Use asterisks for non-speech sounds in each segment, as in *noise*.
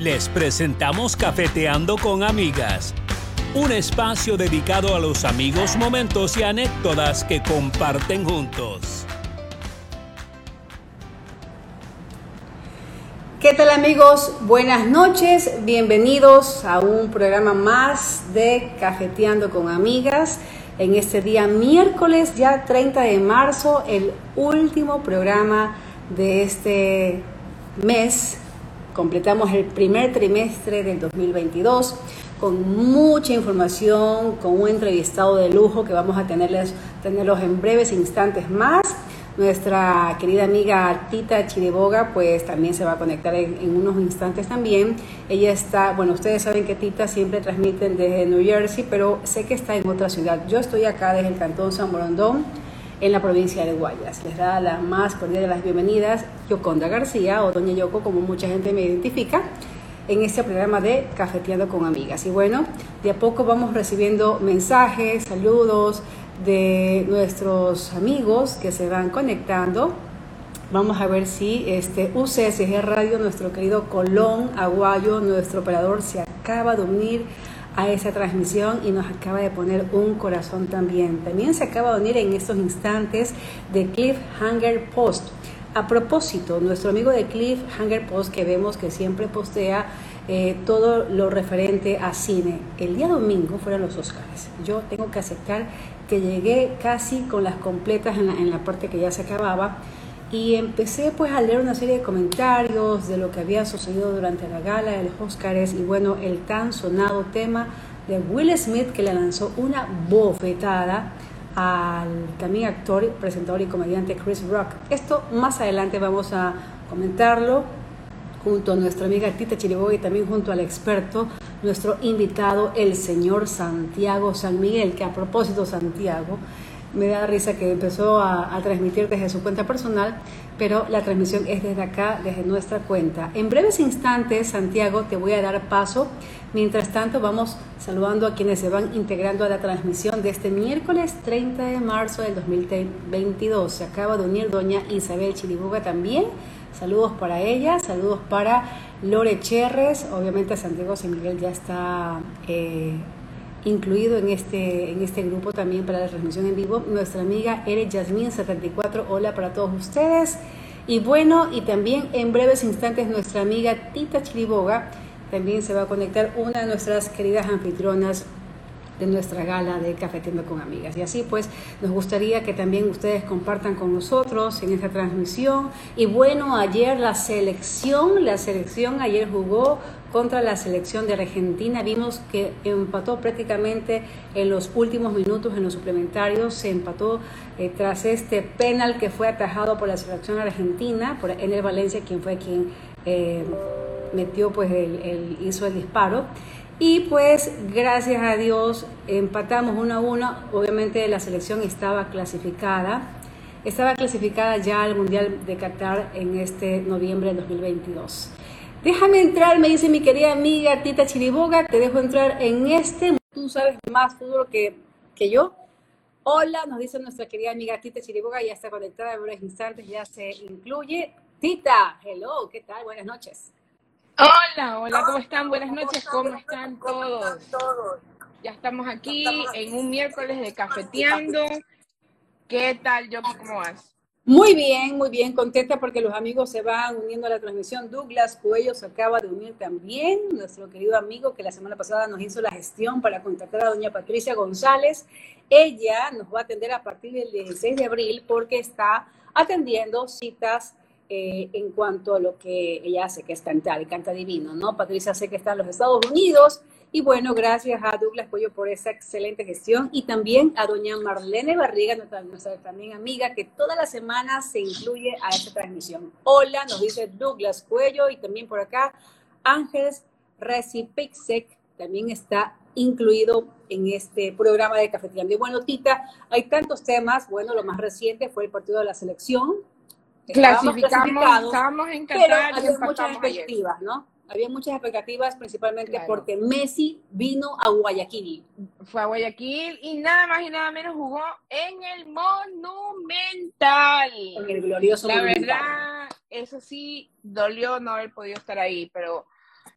Les presentamos Cafeteando con Amigas, un espacio dedicado a los amigos, momentos y anécdotas que comparten juntos. ¿Qué tal amigos? Buenas noches, bienvenidos a un programa más de Cafeteando con Amigas. En este día miércoles, ya 30 de marzo, el último programa de este mes completamos el primer trimestre del 2022 con mucha información, con un entrevistado de lujo que vamos a tenerles, tenerlos en breves instantes más. Nuestra querida amiga Tita Chiriboga, pues también se va a conectar en, unos instantes también. Ella está, bueno, ustedes saben que Tita siempre transmiten desde New Jersey, pero sé que está en otra ciudad. Yo estoy acá desde el Cantón San Borondón en la provincia de Guayas. Les da la más cordial de bienvenidas Yoconda García o Doña Yoko, como mucha gente me identifica, en este programa de Cafeteando con Amigas. Y bueno, de a poco vamos recibiendo mensajes, saludos de nuestros amigos que se van conectando. Vamos a ver si este UCSG Radio, nuestro querido Colón Aguayo, nuestro operador, se acaba de unir a esa transmisión y nos acaba de poner un corazón también. También se acaba de unir en estos instantes de Cliffhanger Post. A propósito, nuestro amigo de Cliffhanger Post que vemos que siempre postea eh, todo lo referente a cine. El día domingo fueron los Oscars. Yo tengo que aceptar que llegué casi con las completas en la, en la parte que ya se acababa y empecé pues a leer una serie de comentarios de lo que había sucedido durante la gala de los Oscars y bueno, el tan sonado tema de Will Smith que le lanzó una bofetada al también actor, presentador y comediante Chris Rock. Esto más adelante vamos a comentarlo junto a nuestra amiga Tita Chiriboga y también junto al experto, nuestro invitado, el señor Santiago San Miguel, que a propósito Santiago, me da risa que empezó a, transmitir desde su cuenta personal, pero la transmisión es desde acá, desde nuestra cuenta. En breves instantes, Santiago, te voy a dar paso. Mientras tanto, vamos saludando a quienes se van integrando a la transmisión de este miércoles 30 de marzo del 2022. Se acaba de unir doña Isabel Chiribuga también. Saludos para ella, saludos para Lore Cherres. Obviamente Santiago San Miguel ya está... Eh, incluido en este, en este grupo también para la transmisión en vivo, nuestra amiga Ere Yasmin74. Hola para todos ustedes. Y bueno, y también en breves instantes nuestra amiga Tita Chiriboga también se va a conectar una de nuestras queridas anfitrionas de nuestra gala de Cafetiendo con Amigas. Y así pues nos gustaría que también ustedes compartan con nosotros en esta transmisión. Y bueno, ayer la selección, la selección ayer jugó contra la selección de Argentina. Vimos que empató prácticamente en los últimos minutos, en los suplementarios, se empató eh, tras este penal que fue atajado por la selección argentina, por Ener Valencia, quien fue quien eh, metió, pues, el, el, hizo el disparo. Y pues gracias a Dios empatamos uno a uno. Obviamente la selección estaba clasificada. Estaba clasificada ya al Mundial de Qatar en este noviembre del 2022. Déjame entrar, me dice mi querida amiga Tita Chiriboga, te dejo entrar en este. Tú sabes más fútbol que, que yo. Hola, nos dice nuestra querida amiga Tita Chiriboga, ya está conectada en unos instantes, ya se incluye. Tita, hello, ¿qué tal? Buenas noches. Hola, hola, ¿cómo están? Buenas noches, ¿cómo están todos? Ya estamos aquí en un miércoles de cafeteando. ¿Qué tal, yo ¿Cómo vas? Muy bien, muy bien, contenta porque los amigos se van uniendo a la transmisión. Douglas Cuello se acaba de unir también, nuestro querido amigo que la semana pasada nos hizo la gestión para contactar a doña Patricia González. Ella nos va a atender a partir del 16 de abril porque está atendiendo citas eh, en cuanto a lo que ella hace, que es cantar y canta divino, ¿no? Patricia sé que está en los Estados Unidos y bueno, gracias a Douglas Pollo por esa excelente gestión y también a doña Marlene Barriga, nuestra, nuestra también amiga, que todas las semanas se incluye a esta transmisión. Hola, nos dice Douglas Cuello y también por acá Ángeles Recipixec también está incluido en este programa de Cafetería. Y bueno, Tita, hay tantos temas. Bueno, lo más reciente fue el partido de la selección, clasificamos, estábamos en Qatar pero muchas expectativas, ayer. ¿no? Había muchas expectativas, principalmente claro. porque Messi vino a Guayaquil. Fue a Guayaquil y nada más y nada menos jugó en el Monumental. En el glorioso La Monumental. verdad, eso sí, dolió no haber podido estar ahí, pero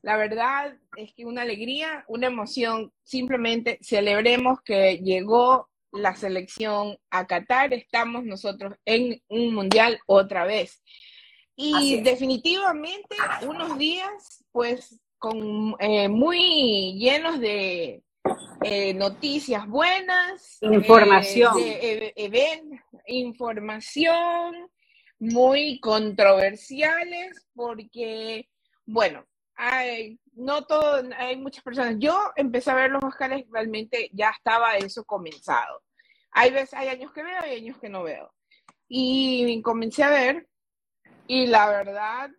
la verdad es que una alegría, una emoción, simplemente celebremos que llegó la selección a Qatar, estamos nosotros en un mundial otra vez. Y definitivamente unos días, pues, con eh, muy llenos de eh, noticias buenas, información, información muy controversiales, porque, bueno, hay, no todo, hay muchas personas. Yo empecé a ver los Oscars, realmente ya estaba eso comenzado. Hay veces, hay años que veo y años que no veo. Y comencé a ver, y la verdad,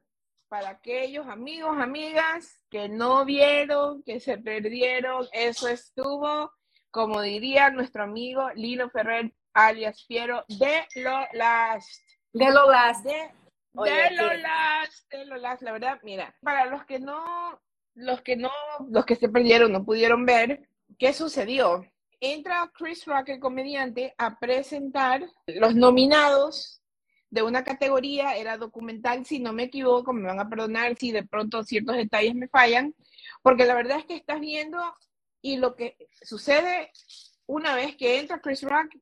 para aquellos amigos, amigas que no vieron, que se perdieron, eso estuvo, como diría nuestro amigo Lino Ferrer, alias Piero, de lo last. De lo last. De de lo las, de lo las, la verdad, mira, para los que no, los que no, los que se perdieron, no pudieron ver, ¿qué sucedió? Entra Chris Rock, el comediante, a presentar los nominados de una categoría, era documental, si no me equivoco, me van a perdonar si de pronto ciertos detalles me fallan, porque la verdad es que estás viendo y lo que sucede una vez que entra Chris Rock,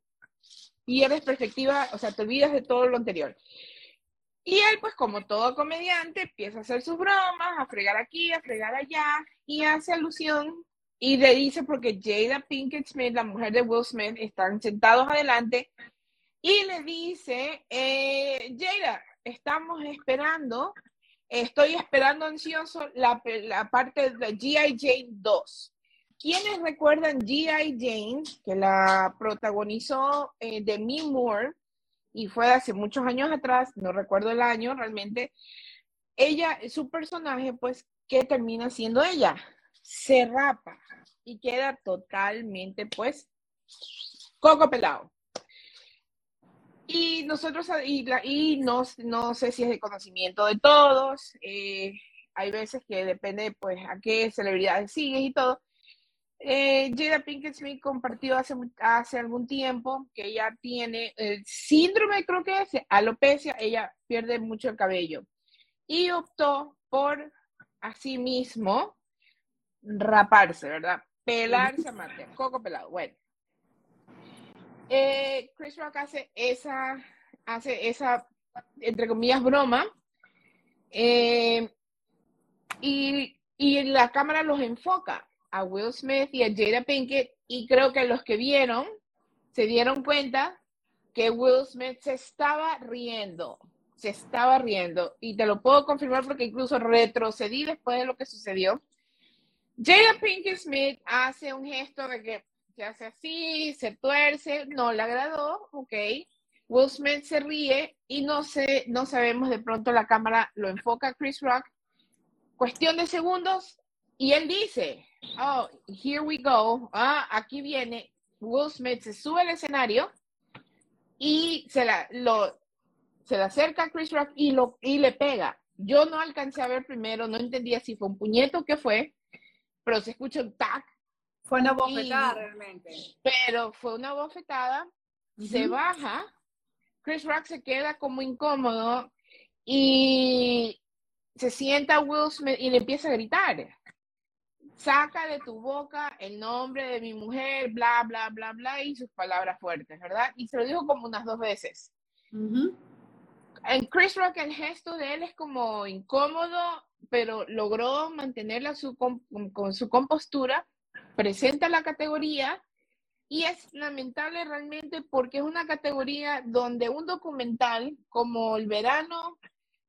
pierdes perspectiva, o sea, te olvidas de todo lo anterior. Y él, pues como todo comediante, empieza a hacer sus bromas, a fregar aquí, a fregar allá, y hace alusión y le dice, porque Jada Pinkett Smith, la mujer de Will Smith, están sentados adelante, y le dice, eh, Jada, estamos esperando, estoy esperando ansioso la, parte de G.I. Jane 2. ¿Quiénes recuerdan G.I. Jane, que la protagonizó eh, Demi Moore? y fue hace muchos años atrás, no recuerdo el año realmente, ella, su personaje, pues, ¿qué termina siendo ella? Se rapa y queda totalmente, pues, coco pelado. Y nosotros, y, y no, no sé si es de conocimiento de todos, eh, hay veces que depende, pues, a qué celebridades sigues y todo, eh, Jada Pinkett Smith compartió hace, hace algún tiempo que ella tiene el síndrome, creo que es, alopecia, ella pierde mucho el cabello. Y optó por, así mismo, raparse, ¿verdad? Pelarse a *laughs* mate, coco pelado. Bueno. Eh, Chris Rock hace esa, hace esa, entre comillas, broma. Eh, y, y la cámara los enfoca a Will Smith y a Jada Pinkett y creo que los que vieron se dieron cuenta que Will Smith se estaba riendo, se estaba riendo y te lo puedo confirmar porque incluso retrocedí después de lo que sucedió. Jada Pinkett Smith hace un gesto de que se hace así, se tuerce, no le agradó, ok. Will Smith se ríe y no sé, no sabemos, de pronto la cámara lo enfoca a Chris Rock. Cuestión de segundos y él dice, oh, here we go, ah, aquí viene, Will Smith se sube al escenario y se la, lo, se le acerca a Chris Rock y, lo, y le pega. Yo no alcancé a ver primero, no entendía si fue un puñeto o qué fue, pero se escucha un tac. Fue una bofetada realmente. Pero fue una bofetada, se baja, Chris Rock se queda como incómodo y se sienta Will Smith y le empieza a gritar saca de tu boca el nombre de mi mujer, bla, bla, bla, bla, y sus palabras fuertes, ¿verdad? Y se lo dijo como unas dos veces. En Chris Rock el gesto de él es como incómodo, pero logró mantenerla su, con su compostura, presenta la categoría y es lamentable realmente porque es una categoría donde un documental como El verano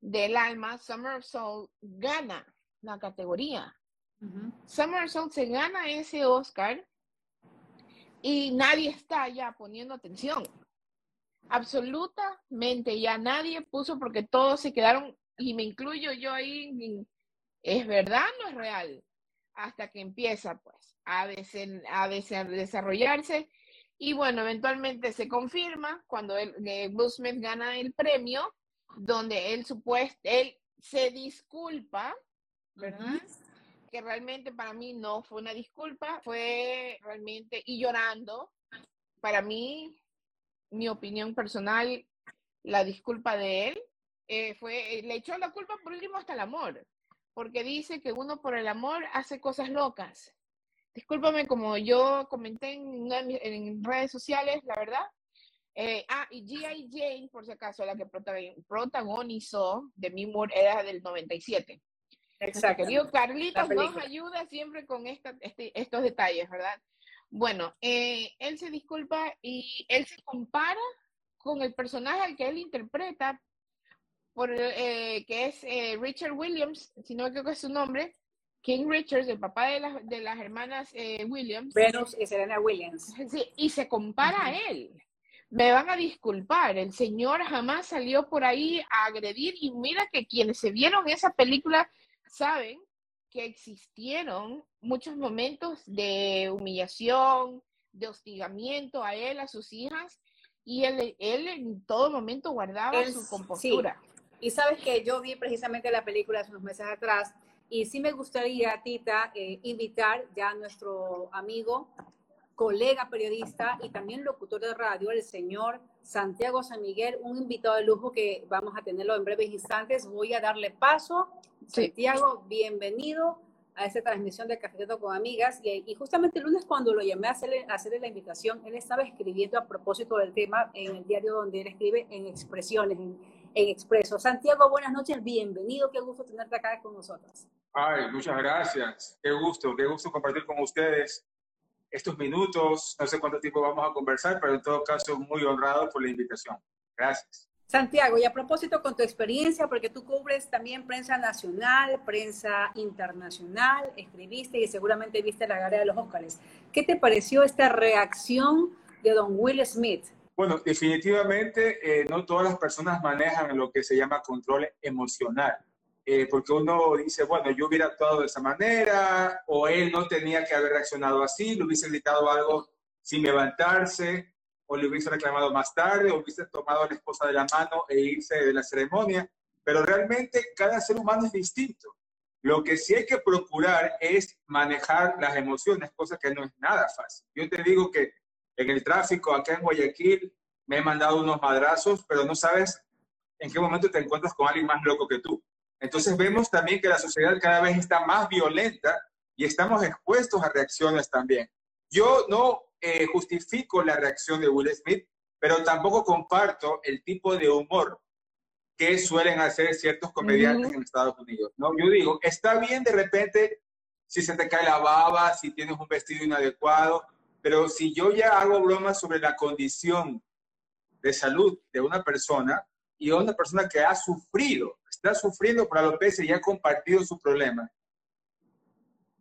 del alma, Summer of Soul, gana la categoría. Summer Soul se gana ese Oscar y nadie está ya poniendo atención. Absolutamente, ya nadie puso porque todos se quedaron, y me incluyo yo ahí, ¿es verdad no es real? Hasta que empieza pues a, a desarrollarse y bueno, eventualmente se confirma cuando el, eh, gana el premio, donde él supuesto, él se disculpa, ¿verdad? que realmente para mí no fue una disculpa, fue realmente, y llorando, para mí, mi opinión personal, la disculpa de él, eh, fue, le echó la culpa por último hasta el amor, porque dice que uno por el amor hace cosas locas. Discúlpame, como yo comenté en, redes sociales, la verdad. Eh, ah, y G.I. Jane, por si acaso, la que protagonizó de Mi Moore era del 97. Exacto. Carlitos nos ayuda siempre con esta, este, estos detalles, ¿verdad? Bueno, eh, él se disculpa y él se compara con el personaje al que él interpreta, por, eh, que es eh, Richard Williams, si no creo que es su nombre, King Richards, el papá de las, de las hermanas Williams. Venus y Serena Williams. Sí, y se compara a él. Me van a disculpar, el señor jamás salió por ahí a agredir y mira que quienes se vieron esa película saben que existieron muchos momentos de humillación, de hostigamiento a él, a sus hijas, y él, él en todo momento guardaba su compostura. Y sabes que yo vi precisamente la película hace unos meses atrás, y sí me gustaría, Tita, eh, invitar ya a nuestro amigo, colega periodista y también locutor de radio, el señor Santiago San Miguel, un invitado de lujo que vamos a tenerlo en breves instantes. Voy a darle paso. Santiago, bienvenido a esta transmisión de Cafeteto con Amigas. Y, justamente el lunes cuando lo llamé a hacerle, hacerle, la invitación, él estaba escribiendo a propósito del tema en el diario donde él escribe en expresiones, en, en Expreso. Santiago, buenas noches, bienvenido, qué gusto tenerte acá con nosotros. Ay, muchas gracias, qué gusto, qué gusto compartir con ustedes estos minutos. No sé cuánto tiempo vamos a conversar, pero en todo caso muy honrado por la invitación. Gracias. Santiago, y a propósito con tu experiencia, porque tú cubres también prensa nacional, prensa internacional, escribiste y seguramente viste la gala de los Óscares. ¿Qué te pareció esta reacción de don Will Smith? Bueno, definitivamente eh, no todas las personas manejan lo que se llama control emocional. Eh, porque uno dice, bueno, yo hubiera actuado de esa manera, o él no tenía que haber reaccionado así, le hubiese gritado algo sin levantarse, o le hubiese reclamado más tarde, o hubiese tomado a la esposa de la mano e irse de la ceremonia, pero realmente cada ser humano es distinto. Lo que sí hay que procurar es manejar las emociones, cosa que no es nada fácil. Yo te digo que en el tráfico acá en Guayaquil me he mandado unos madrazos, pero no sabes en qué momento te encuentras con alguien más loco que tú. Entonces vemos también que la sociedad cada vez está más violenta y estamos expuestos a reacciones también. Yo no eh, justifico la reacción de Will Smith, pero tampoco comparto el tipo de humor que suelen hacer ciertos comediantes en Estados Unidos. ¿no? Yo digo, está bien de repente si se te cae la baba, si tienes un vestido inadecuado, pero si yo ya hago bromas sobre la condición de salud de una persona y una persona que ha sufrido está sufriendo por alopecia y ha compartido su problema,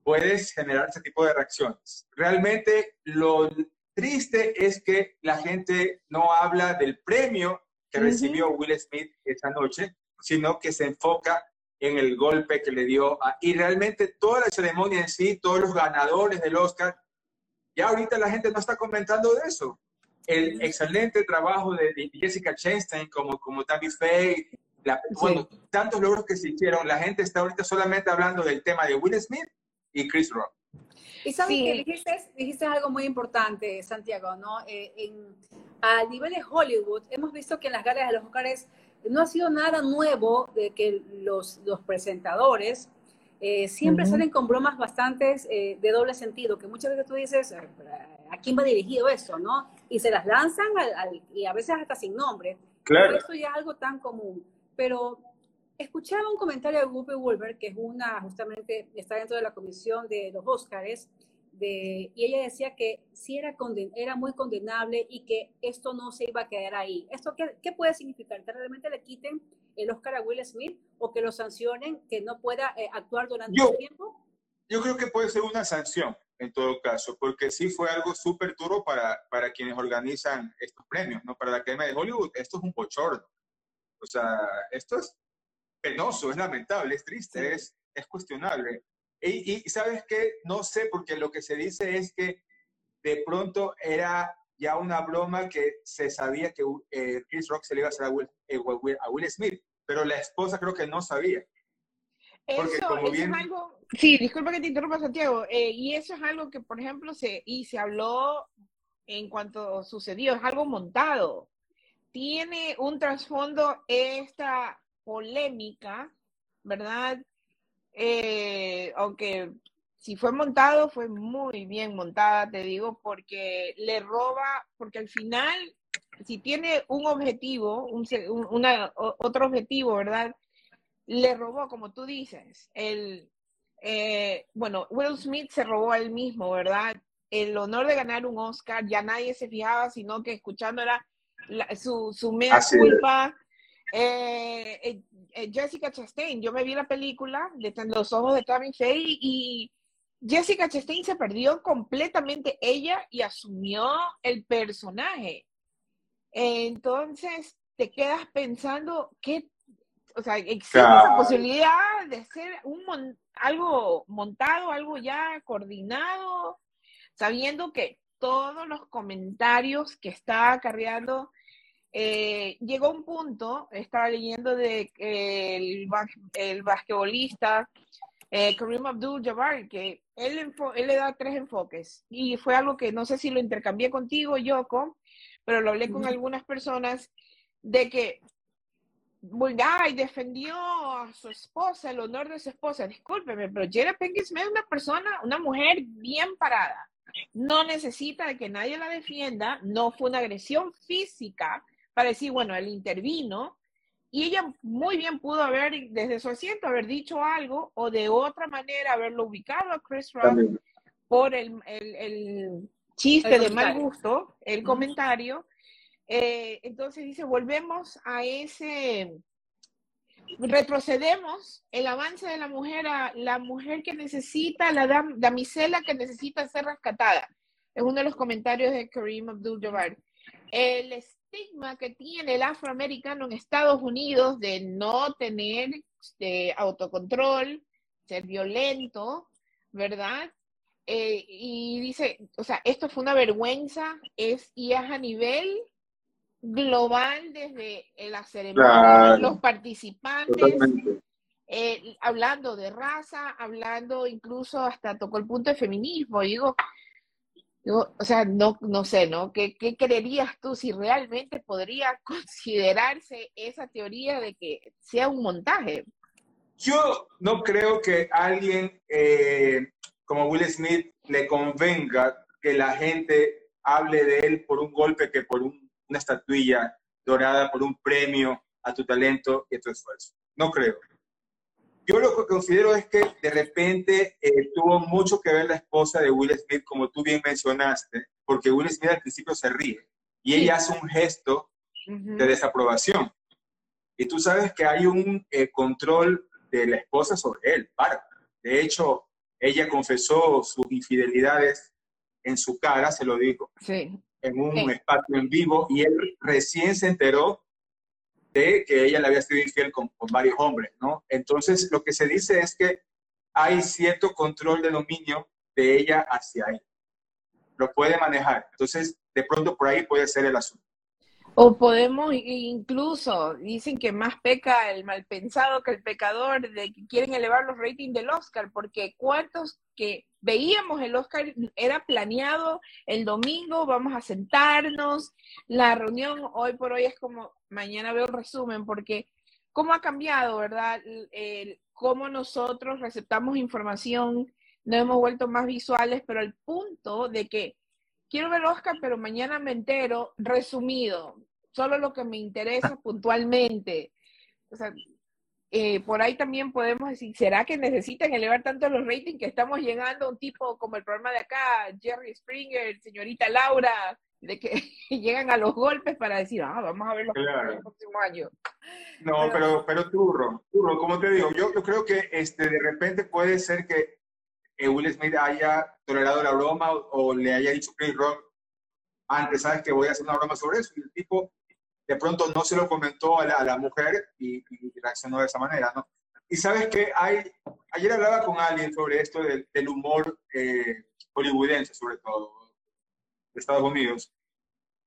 puedes generar ese tipo de reacciones. Realmente lo triste es que la gente no habla del premio que recibió Will Smith esa noche, sino que se enfoca en el golpe que le dio. y realmente toda la ceremonia en sí, todos los ganadores del Oscar, ya ahorita la gente no está comentando de eso. El excelente trabajo de, Jessica Chastain como, como Tammy Faye, bueno, tantos logros que se hicieron, la gente está ahorita solamente hablando del tema de Will Smith y Chris Rock. Y sabes que dijiste, algo muy importante, Santiago, ¿no? Eh, en, a nivel de Hollywood, hemos visto que en las galas de los Oscars no ha sido nada nuevo de que los, los presentadores eh, siempre salen con bromas bastante eh, de doble sentido, que muchas veces tú dices, ¿a quién va dirigido eso, no? Y se las lanzan y a veces hasta sin nombre. Claro. Eso ya es algo tan común pero escuchaba un comentario de Whoopi Wolver, que es una, justamente, está dentro de la comisión de los Óscares, de, y ella decía que sí era, era muy condenable y que esto no se iba a quedar ahí. ¿Esto qué, qué puede significar? ¿Que realmente le quiten el Oscar a Will Smith o que lo sancionen, que no pueda eh, actuar durante un tiempo? Yo creo que puede ser una sanción en todo caso, porque sí fue algo súper duro para, para quienes organizan estos premios, ¿no? Para la Academia de Hollywood, esto es un bochorno. O sea, esto es penoso, es lamentable, es triste, es, es cuestionable. Y, sabes qué, no sé, porque lo que se dice es que de pronto era ya una broma que se sabía que eh, Chris Rock se le iba a hacer a Will, eh, a Will, Smith, pero la esposa creo que no sabía. Porque eso, como bien... es algo, sí, disculpa que te interrumpa Santiago, eh, y eso es algo que, por ejemplo, se, y se habló en cuanto sucedió, es algo montado tiene un trasfondo esta polémica, ¿verdad? eh, aunque si fue montado, fue muy bien montada, te digo, porque le roba, porque al final, si tiene un objetivo, un, una, otro objetivo, ¿verdad? Le robó, como tú dices, el, eh, bueno, Will Smith se robó a él mismo, ¿verdad? El honor de ganar un Oscar, ya nadie se fijaba, sino que escuchando era su, su mea culpa. Eh, eh, Jessica Chastain, yo me vi la película de Los ojos de Tammy Faye y Jessica Chastain se perdió completamente ella y asumió el personaje. Entonces te quedas pensando que, o sea, existe la posibilidad de ser un algo montado, algo ya coordinado, sabiendo que todos los comentarios que está acarreando, eh, llegó un punto, estaba leyendo de que el, el basquetbolista eh, Kareem Abdul-Jabbar, que él, él le da tres enfoques y fue algo que no sé si lo intercambié contigo, Yoko, pero lo hablé con algunas personas de que y defendió a su esposa, el honor de su esposa. Discúlpeme, pero Jada Pinkett Smith es una persona, una mujer bien parada. No necesita de que nadie la defienda. No fue una agresión física para decir, bueno, él intervino, y ella muy bien pudo haber, desde su asiento, haber dicho algo o de otra manera haberlo ubicado a Chris Rock por el, el, chiste de mal gusto, el comentario. Eh, entonces dice, volvemos a ese, retrocedemos el avance de la mujer a la mujer que necesita, la damisela que necesita ser rescatada. Es uno de los comentarios de Kareem Abdul-Jabbar. El estigma que tiene el afroamericano en Estados Unidos de no tener este, autocontrol, ser violento, ¿verdad? Eh, y dice, o sea, esto fue una vergüenza, es, y es a nivel global desde la ceremonia, los participantes, eh, hablando de raza, hablando incluso hasta tocó el punto de feminismo. digo, o sea, no, no sé, ¿no? ¿Qué, ¿Qué creerías tú si realmente podría *laughs* considerarse esa teoría de que sea un montaje? Yo no creo que alguien eh, como Will Smith le convenga que la gente hable de él por un golpe que por una estatuilla dorada, por un premio a tu talento y a tu esfuerzo. No creo. Yo lo que considero es que de repente eh, tuvo mucho que ver la esposa de Will Smith, como tú bien mencionaste, porque Will Smith al principio se ríe y ella hace un gesto de desaprobación. Y tú sabes que hay un eh, control de la esposa sobre él, para. De hecho, ella confesó sus infidelidades en su cara, se lo dijo, sí. en un espacio en vivo, y él recién se enteró de que ella le había sido infiel con, varios hombres, ¿no? Entonces, lo que se dice es que hay cierto control de dominio de ella hacia él. Lo puede manejar. Entonces, de pronto por ahí puede ser el asunto. O podemos incluso, dicen que más peca el mal pensado que el pecador, de que quieren elevar los ratings del Oscar, porque cuántos que veíamos el Oscar era planeado el domingo, vamos a sentarnos, la reunión hoy por hoy es como, mañana veo el resumen, porque cómo ha cambiado, ¿verdad? El, cómo nosotros receptamos información, nos hemos vuelto más visuales, pero al punto de que quiero ver Oscar, pero mañana me entero, resumido, solo lo que me interesa puntualmente. O sea, eh, por ahí también podemos decir, ¿será que necesitan elevar tanto los ratings que estamos llegando a un tipo como el programa de acá, Jerry Springer, señorita Laura, de que *laughs* llegan a los golpes para decir, ah, vamos a ver los el próximo año? No, pero, pero turro, turro, como te digo, yo, yo creo que este, de repente puede ser que Will Smith haya tolerado la broma o, le haya dicho Chris Rock antes, sabes que voy a hacer una broma sobre eso. Y el tipo de pronto no se lo comentó a la, mujer y, reaccionó de esa manera, ¿no? Y sabes que hay, ayer hablaba con alguien sobre esto del, humor eh, hollywoodense, sobre todo, de Estados Unidos,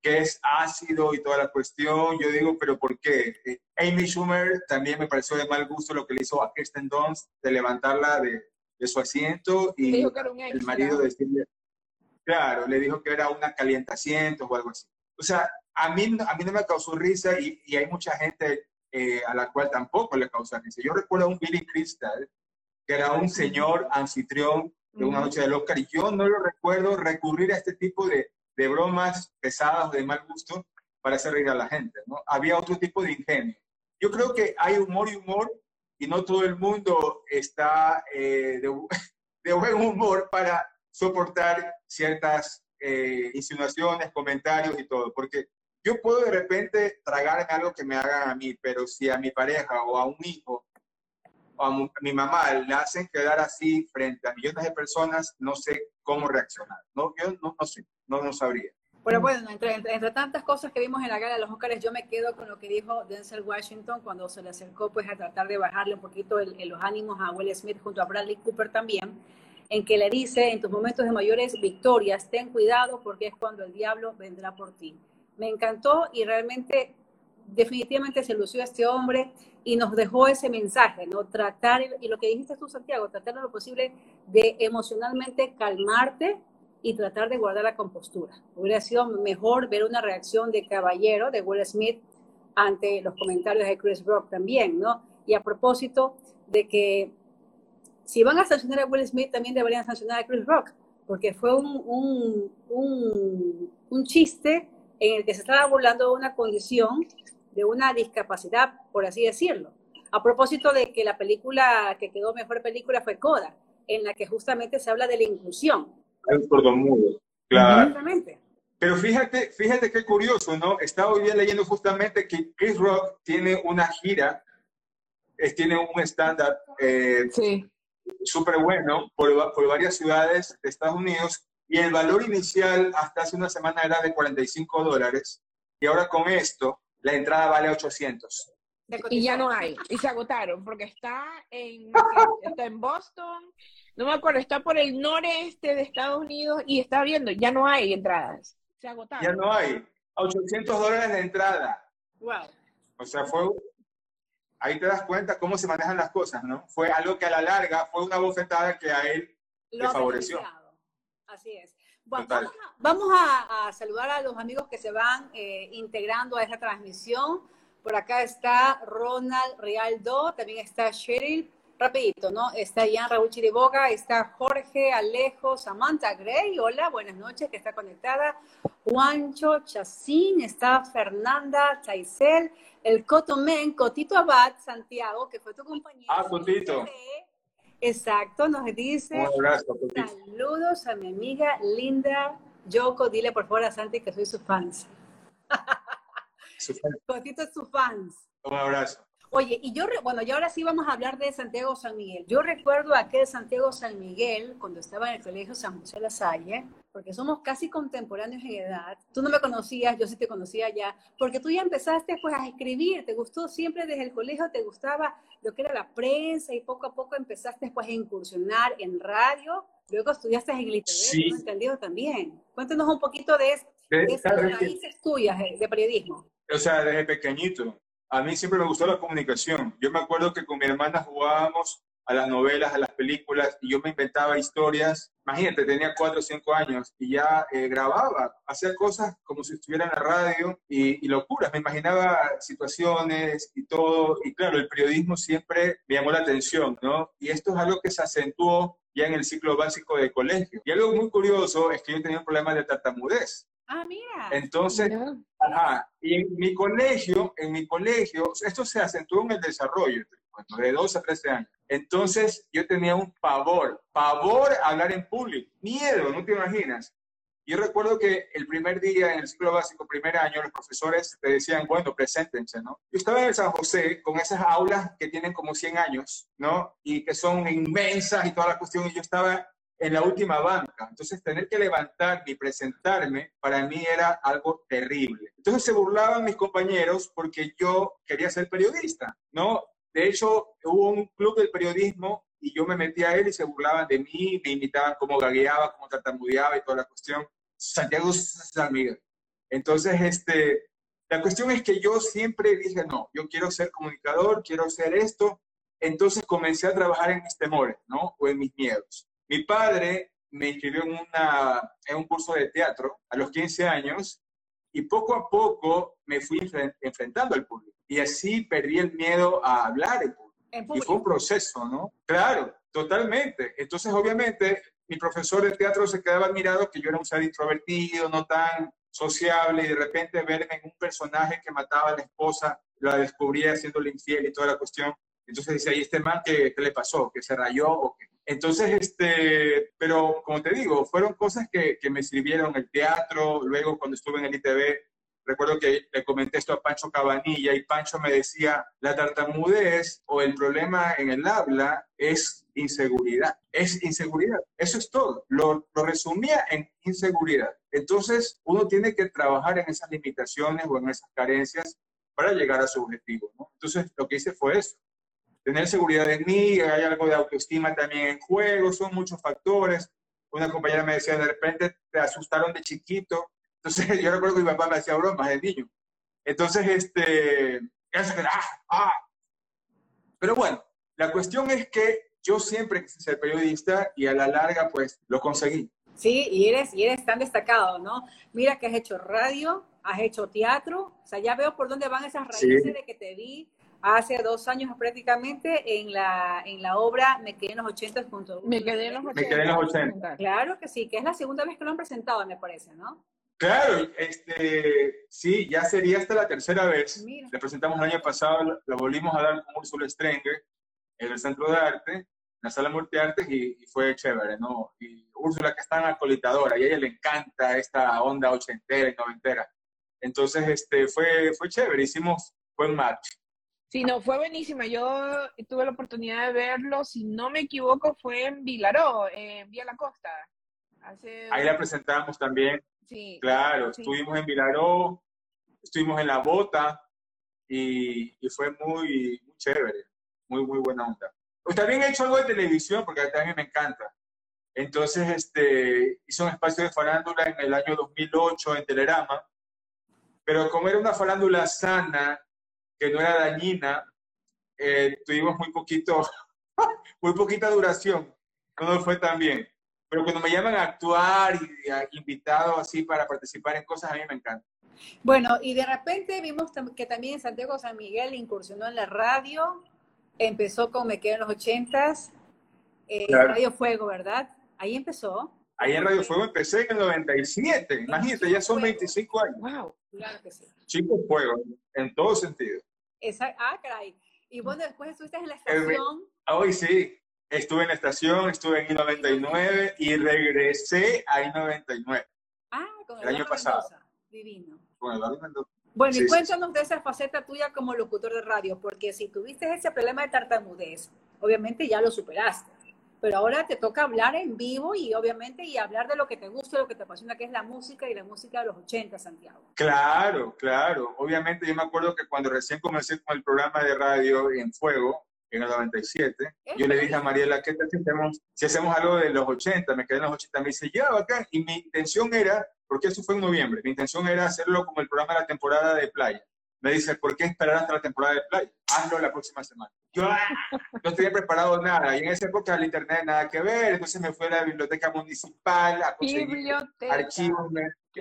que es ácido y toda la cuestión. Yo digo, pero ¿por qué? Eh, Amy Schumer también me pareció de mal gusto lo que le hizo a Kirsten Dunst de levantarla de, de su asiento y el marido decirle, claro, le dijo que era una calientacientos o algo así. O sea, a mí, a mí no me causó risa y, y hay mucha gente eh, a la cual tampoco le causa risa. Yo recuerdo a un Billy Crystal que era un señor anfitrión de una noche del Oscar, y yo no lo recuerdo recurrir a este tipo de, de bromas pesadas de mal gusto para hacer reír a la gente, ¿no? Había otro tipo de ingenio. Yo creo que hay humor y humor, y no todo el mundo está eh, de, *laughs* de, buen humor para soportar ciertas eh, insinuaciones, comentarios y todo, porque yo puedo de repente tragarme algo que me hagan a mí, pero si a mi pareja o a un hijo o a mi mamá le hacen quedar así frente a millones de personas, no sé cómo reaccionar. No, yo no, no sé, no, no sabría. Pero bueno, entre, entre, tantas cosas que vimos en la gala de los Óscares, yo me quedo con lo que dijo Denzel Washington cuando se le acercó pues a tratar de bajarle un poquito el, los ánimos a Will Smith junto a Bradley Cooper también, en que le dice, en tus momentos de mayores victorias, ten cuidado porque es cuando el diablo vendrá por ti. Me encantó y realmente definitivamente se lució este hombre y nos dejó ese mensaje, ¿no? Tratar, y lo que dijiste tú, Santiago, tratar lo posible de emocionalmente calmarte y tratar de guardar la compostura. Hubiera sido mejor ver una reacción de caballero de Will Smith ante los comentarios de Chris Rock también, ¿no? Y a propósito de que si van a sancionar a Will Smith, también deberían sancionar a Chris Rock, porque fue un, un, un, un chiste en el que se estaba burlando de una condición, de una discapacidad, por así decirlo. A propósito de que la película que quedó mejor película fue Coda, en la que justamente se habla de la inclusión. El sordomudo, claro. Exactamente. Pero fíjate, fíjate qué curioso, ¿no? Estaba hoy día leyendo justamente que Chris Rock tiene una gira, tiene un estándar eh, súper bueno por, por varias ciudades de Estados Unidos y el valor inicial hasta hace una semana era de 45 dólares y ahora con esto la entrada vale 800. Y ya no hay, y se agotaron, porque está en, está en Boston, no me acuerdo, está por el noreste de Estados Unidos y está viendo, ya no hay entradas, se agotaron. Ya no hay, 800 dólares de entrada. Wow. O sea, fue, ahí te das cuenta cómo se manejan las cosas, ¿no? Fue algo que a la larga fue una bofetada que a él le favoreció. Así es. Bueno, vamos, a, saludar a los amigos que se van eh, integrando a esta transmisión. Por acá está Ronald Rialdo, también está Cheryl, rapidito, ¿no? Está Ian Raúl Chiriboga, está Jorge Alejo, Samantha Gray, hola, buenas noches, que está conectada. Juancho Chacín, está Fernanda Chaisel, el Cotomen, Cotito Abad, Santiago, que fue tu compañero. Ah, Cotito. Exacto, nos dice. Saludos a mi amiga Linda Yoko. Dile por favor a Santi que soy su fans. Su *laughs* Cotito es su fans. Un abrazo. Oye, y yo, bueno, y ahora sí vamos a hablar de Santiago San Miguel. Yo recuerdo aquel Santiago San Miguel cuando estaba en el colegio San José La Salle, porque somos casi contemporáneos en edad. Tú no me conocías, yo sí te conocía ya, porque tú ya empezaste pues a escribir, te gustó siempre desde el colegio, te gustaba lo que era la prensa y poco a poco empezaste pues a incursionar en radio, luego estudiaste en el sí. entendido también. Cuéntanos un poquito de, de esas raíces tuyas de periodismo. O sea, desde pequeñito a mí siempre me gustó la comunicación. Yo me acuerdo que con mi hermana jugábamos a las novelas, a las películas, y yo me inventaba historias. Imagínate, tenía cuatro o cinco años y ya eh, grababa, hacía cosas como si estuviera en la radio y, y, locuras. Me imaginaba situaciones y todo. Y claro, el periodismo siempre me llamó la atención, ¿no? Y esto es algo que se acentuó ya en el ciclo básico de colegio. Y algo muy curioso es que yo tenía un problema de tartamudez. Ah, mira. Entonces, ajá, y en mi colegio, en mi colegio, esto se acentuó en el desarrollo, de 12 a 13 años. Entonces, yo tenía un pavor, pavor a hablar en público, miedo, no te imaginas. Yo recuerdo que el primer día en el ciclo básico, primer año, los profesores te decían, bueno, preséntense, ¿no? Yo estaba en el San José con esas aulas que tienen como 100 años, ¿no? Y que son inmensas y toda la cuestión, y yo estaba en la última banca. Entonces, tener que levantarme y presentarme para mí era algo terrible. Entonces, se burlaban mis compañeros porque yo quería ser periodista, ¿no? De hecho, hubo un club del periodismo y yo me metí a él y se burlaban de mí, me imitaban cómo gagueaba, cómo tartamudeaba y toda la cuestión. Santiago San Miguel. Entonces, este, la cuestión es que yo siempre dije, no, yo quiero ser comunicador, quiero ser esto. Entonces comencé a trabajar en mis temores, ¿no? O en mis miedos. Mi padre me inscribió en, una, en un curso de teatro a los 15 años y poco a poco me fui enfrentando al público. Y así perdí el miedo a hablar en público. Y fue un proceso, ¿no? Claro, totalmente. Entonces, obviamente, mi profesor de teatro se quedaba admirado que yo era un ser introvertido, no tan sociable, y de repente verme en un personaje que mataba a la esposa, la descubría haciéndole infiel y toda la cuestión. Entonces decía, ¿y este man qué, qué le pasó? ¿Que se rayó? ¿O qué? Entonces, este, pero como te digo, fueron cosas que, que me sirvieron el teatro, luego cuando estuve en el ITV, recuerdo que le comenté esto a Pancho Cabanilla y Pancho me decía, la tartamudez o el problema en el habla es inseguridad, es inseguridad, eso es todo, lo, resumía en inseguridad. Entonces, uno tiene que trabajar en esas limitaciones o en esas carencias para llegar a su objetivo. Entonces, lo que hice fue eso, tener seguridad en mí, hay algo de autoestima también en juego, son muchos factores. Una compañera me decía, de repente te asustaron de chiquito, entonces *laughs* yo recuerdo que mi papá me hacía bromas de niño. Entonces, este, eso que, ah, ah. Pero bueno, la cuestión es que yo siempre quise ser periodista y a la larga, pues, lo conseguí. Sí, y eres, y eres tan destacado, ¿no? Mira que has hecho radio, has hecho teatro, o sea, ya veo por dónde van esas raíces sí. de que te vi hace dos años prácticamente en la, en la obra Me quedé en los 80 junto Me quedé en los 80. Me quedé en los 80. Claro que sí, que es la segunda vez que lo han presentado, me parece, ¿no? Claro, este, sí, ya sería hasta la tercera vez. Mira. Le presentamos el año pasado, la volvimos a dar con Ursula Strenger en el Centro de Arte, en la Sala Multiartes, y, y fue chévere, ¿no? Y Úrsula que es tan acolitadora, y a ella le encanta esta onda ochentera y noventera. Entonces, este, fue, fue chévere, hicimos buen match. Sí, no, fue buenísima. Yo tuve la oportunidad de verlo, si no me equivoco, fue en Vilaró, en Vía la Costa. Hace... Ahí la presentamos también. Sí. Claro, sí. estuvimos en Vilaró, estuvimos en La Bota y, y, fue muy, muy chévere, muy, muy buena onda. Pues también he hecho algo de televisión porque también me encanta. Entonces, este, hice un espacio de farándula en el año 2008 en Telerama, pero como era una farándula sana, que no era dañina, eh, tuvimos muy poquito, *laughs* muy poquita duración, no fue tan bien. Pero cuando me llaman a actuar y a invitado así para participar en cosas, a mí me encanta. Bueno, y de repente vimos que también en Santiago San Miguel incursionó en la radio, empezó con Me Quedo en los ochentas, eh, claro. Radio Fuego, ¿verdad? Ahí empezó. Ahí en Radio Fuego empecé en el 97, imagínate, ya son 25 años. Wow, claro que sí. Chicos Fuego, en todo sentido. Esa, ah, caray. Y bueno, después estuviste en la estación. Hoy sí, estuve en la estación, estuve en I-99 y regresé a I-99. Ah, con el año pasado. Mendoza. Divino. Con Eduardo Mendoza. Bueno, Sí, y sí, cuéntanos de esa faceta tuya como locutor de radio, porque si tuviste ese problema de tartamudez, obviamente ya lo superaste. Pero ahora te toca hablar en vivo y obviamente y hablar de lo que te gusta, lo que te apasiona, que es la música y la música de los 80, Santiago. Claro, claro. Obviamente yo me acuerdo que cuando recién comencé con el programa de radio en Fuego, en el 97, yo le dije a Mariela, ¿qué tal si hacemos, si hacemos algo de los 80? Me quedé en los 80, me dice, ya, acá. Y mi intención era, porque eso fue en noviembre, mi intención era hacerlo como el programa de la temporada de playa. Me dice, ¿por qué esperar hasta la temporada de playa? Hazlo la próxima semana. Yo ¡ah! no tenía preparado nada y en esa época el internet nada que ver, entonces me fui a la biblioteca municipal a conseguir Biblioteca. archivos,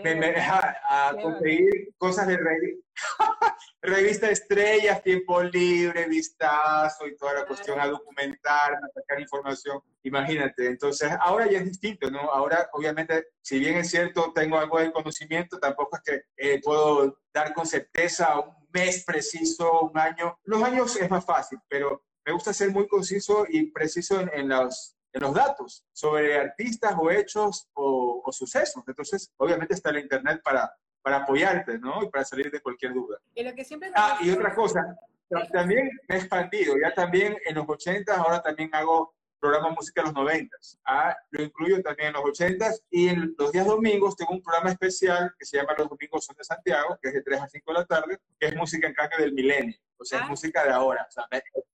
me, me, a, a conseguir cosas de revi- *laughs* revista Estrellas, Tiempo Libre, Vistazo y toda la cuestión, a documentarme, a sacar información. Imagínate, entonces ahora ya es distinto, ¿no? Ahora, obviamente, si bien es cierto, tengo algo de conocimiento, tampoco es que eh, puedo dar con certeza un mes preciso, un año. Los años es más fácil, pero me gusta ser muy conciso y preciso en, en los, en los datos sobre artistas o hechos o, o sucesos. Entonces, obviamente está el Internet para, para apoyarte, ¿no? Y para salir de cualquier duda. Y lo que siempre Ah, y otra cosa, también me he expandido, ya también en los 80, ahora también hago programa música de los 90. Ah, lo incluyo también en los 80 y en los días domingos tengo un programa especial que se llama Los Domingos Son de Santiago, que es de 3 a 5 de la tarde, que es música en cambio del milenio, o sea, Ah. es música de ahora. O sea,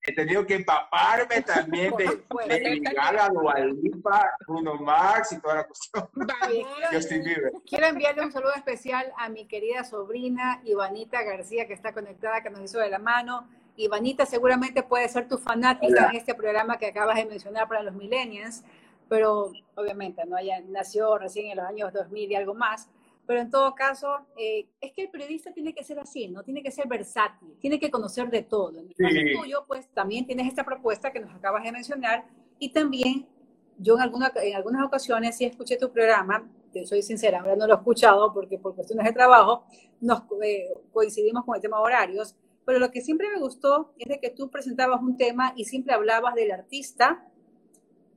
he tenido que empaparme también de, *laughs* de supuesto. Gaga, Dua Lipa, Bruno Mars y toda la cuestión. *laughs* *laughs* Bieber. Quiero enviarle un saludo especial a mi querida sobrina Ivanita García, que está conectada, que nos hizo de la mano. Ivanita seguramente puede ser tu fanática Hola. en este programa que acabas de mencionar para los millennials, pero obviamente no ella nació recién en los años 2000 y algo más. Pero en todo caso, eh, es que el periodista tiene que ser así, ¿no? Tiene que ser versátil, tiene que conocer de todo. En el caso Sí. tuyo, pues también tienes esta propuesta que nos acabas de mencionar, Y también yo en, alguna, en algunas ocasiones sí escuché tu programa, te soy sincera, ahora no lo he escuchado porque por cuestiones de trabajo nos eh, coincidimos con el tema de horarios, pero lo que siempre me gustó es de que tú presentabas un tema y siempre hablabas del artista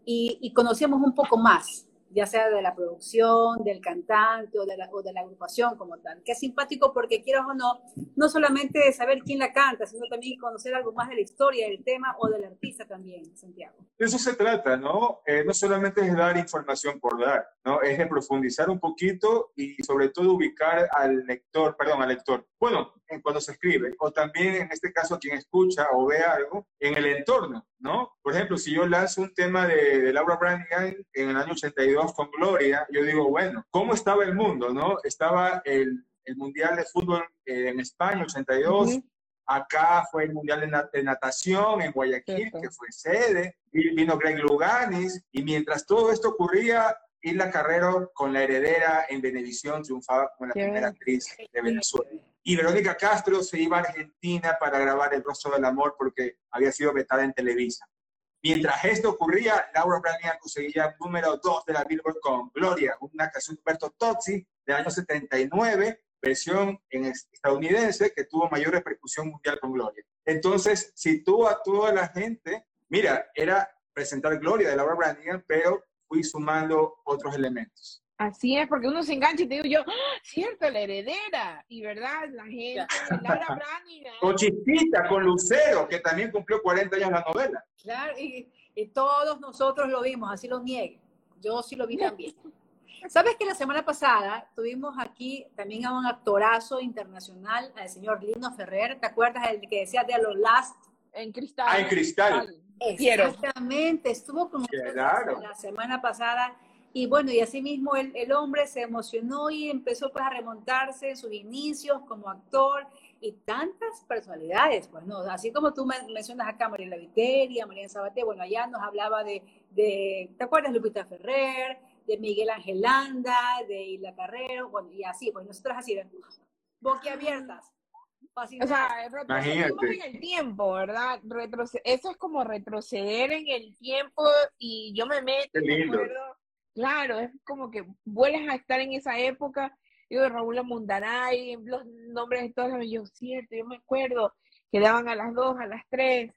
y, y conocíamos un poco más ya sea de la producción, del cantante o de, la, o de la agrupación como tal. Que es simpático porque quieras o no, no solamente saber quién la canta, sino también conocer algo más de la historia del tema o del artista también, Santiago. De eso se trata, ¿no? Eh, no solamente es dar información por dar, ¿no? Es de profundizar un poquito y sobre todo ubicar al lector, perdón, al lector. Bueno, en cuando se escribe, o también en este caso quien escucha o ve algo en el entorno, ¿no? Por ejemplo, si yo lanzo un tema de, de Laura Branigan en el año 82 con Gloria, yo digo, bueno, ¿cómo estaba el mundo, no? Estaba el, el Mundial de Fútbol eh, en España, 82, acá fue el Mundial de, Natación en Guayaquil, que fue sede, y vino Greg Luganis, y mientras todo esto ocurría, Isla Carrero con la heredera en Venevisión triunfaba como la primera actriz de Venezuela. Y Verónica Castro se iba a Argentina para grabar El rostro del amor porque había sido vetada en Televisa. Mientras esto ocurría, Laura Branigan conseguía número 2 de la Billboard con Gloria, una canción de Humberto Tozzi del año 79, versión en estadounidense que tuvo mayor repercusión mundial con Gloria. Entonces, situó a toda la gente, mira, era presentar Gloria de Laura Branigan, pero fui sumando otros elementos. Así es, porque uno se engancha y te digo yo, ¡Ah, cierto, la heredera, y verdad, la gente, Laura Branigan. Con Chispita, con Lucero, que también cumplió 40 años la novela. Claro, y, y todos nosotros lo vimos, así lo niegue. Yo sí lo vi también. *laughs* ¿Sabes que la semana pasada tuvimos aquí también a un actorazo internacional, al señor Lino Ferrer? ¿Te acuerdas del que decía de los Last? En cristal. Ah, en cristal. Exactamente, estuvo con nosotros la semana pasada. Y bueno, y así mismo el, el, hombre se emocionó y empezó pues a remontarse en sus inicios como actor y tantas personalidades, pues no, así como tú mencionas acá María Viteria, María Sabaté, bueno, allá nos hablaba de, de, ¿te acuerdas Lupita Ferrer? de Miguel Ángel Landa, de Isla Carrero, bueno, y así, pues nosotros así, boquiabiertas. O sea, retrocedemos en el tiempo, ¿verdad? Retroce eso es como retroceder en el tiempo y yo me meto, me acuerdo, claro, es como que vuelves a estar en esa época, yo de Raúl Mundaray, los nombres de todos, yo cierto, yo me acuerdo que daban a las dos, a las tres,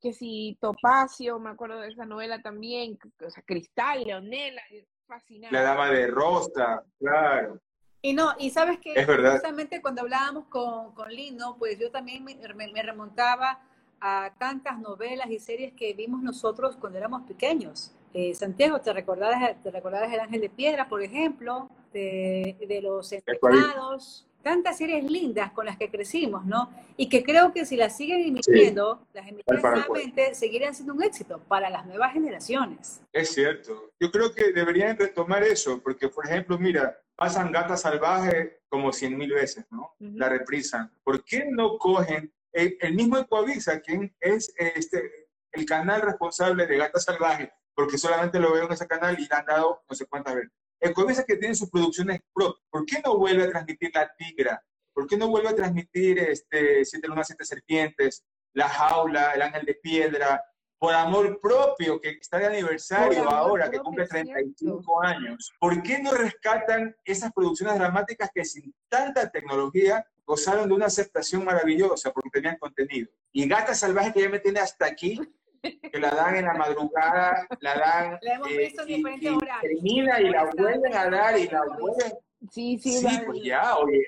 que si Topacio, me acuerdo de esa novela también, o sea, Cristal, Leonela, fascinante. La dama de rosa, claro. Y no, y sabes que justamente cuando hablábamos con, con Lino, pues yo también me, me, remontaba a tantas novelas y series que vimos nosotros cuando éramos pequeños. Eh, Santiago, ¿te recordabas, ¿te El Ángel de Piedra, por ejemplo? De, de los enfermados tantas series lindas con las que crecimos, ¿no? Y que creo que si las siguen emitiendo, sí, las emiten nuevamente, seguirían siendo un éxito para las nuevas generaciones. Es cierto. Yo creo que deberían retomar eso, porque, por ejemplo, mira, pasan Gata Salvaje como cien mil veces, ¿no? Uh -huh. La reprisan. ¿Por qué no cogen el, el mismo Ecoavisa, quien es este, el canal responsable de Gata Salvaje, porque solamente lo veo en ese canal y le han dado no sé cuántas veces Ecoavisa que tiene sus producciones propias, ¿por qué no vuelve a transmitir La Tigra? ¿Por qué no vuelve a transmitir este, Siete Lunas, Siete Serpientes, La Jaula, El Ángel de Piedra? Por amor propio, que está de aniversario ahora, que cumple 35 años. ¿Por qué no rescatan esas producciones dramáticas que sin tanta tecnología gozaron de una aceptación maravillosa porque tenían contenido? Y Gata Salvaje, que ya me tiene hasta aquí, *laughs* que la dan en la madrugada, la dan. *laughs* La hemos visto en diferentes horarios. Termina y la vuelven a dar y la vuelven. Sí, sí, sí pues ya, oye.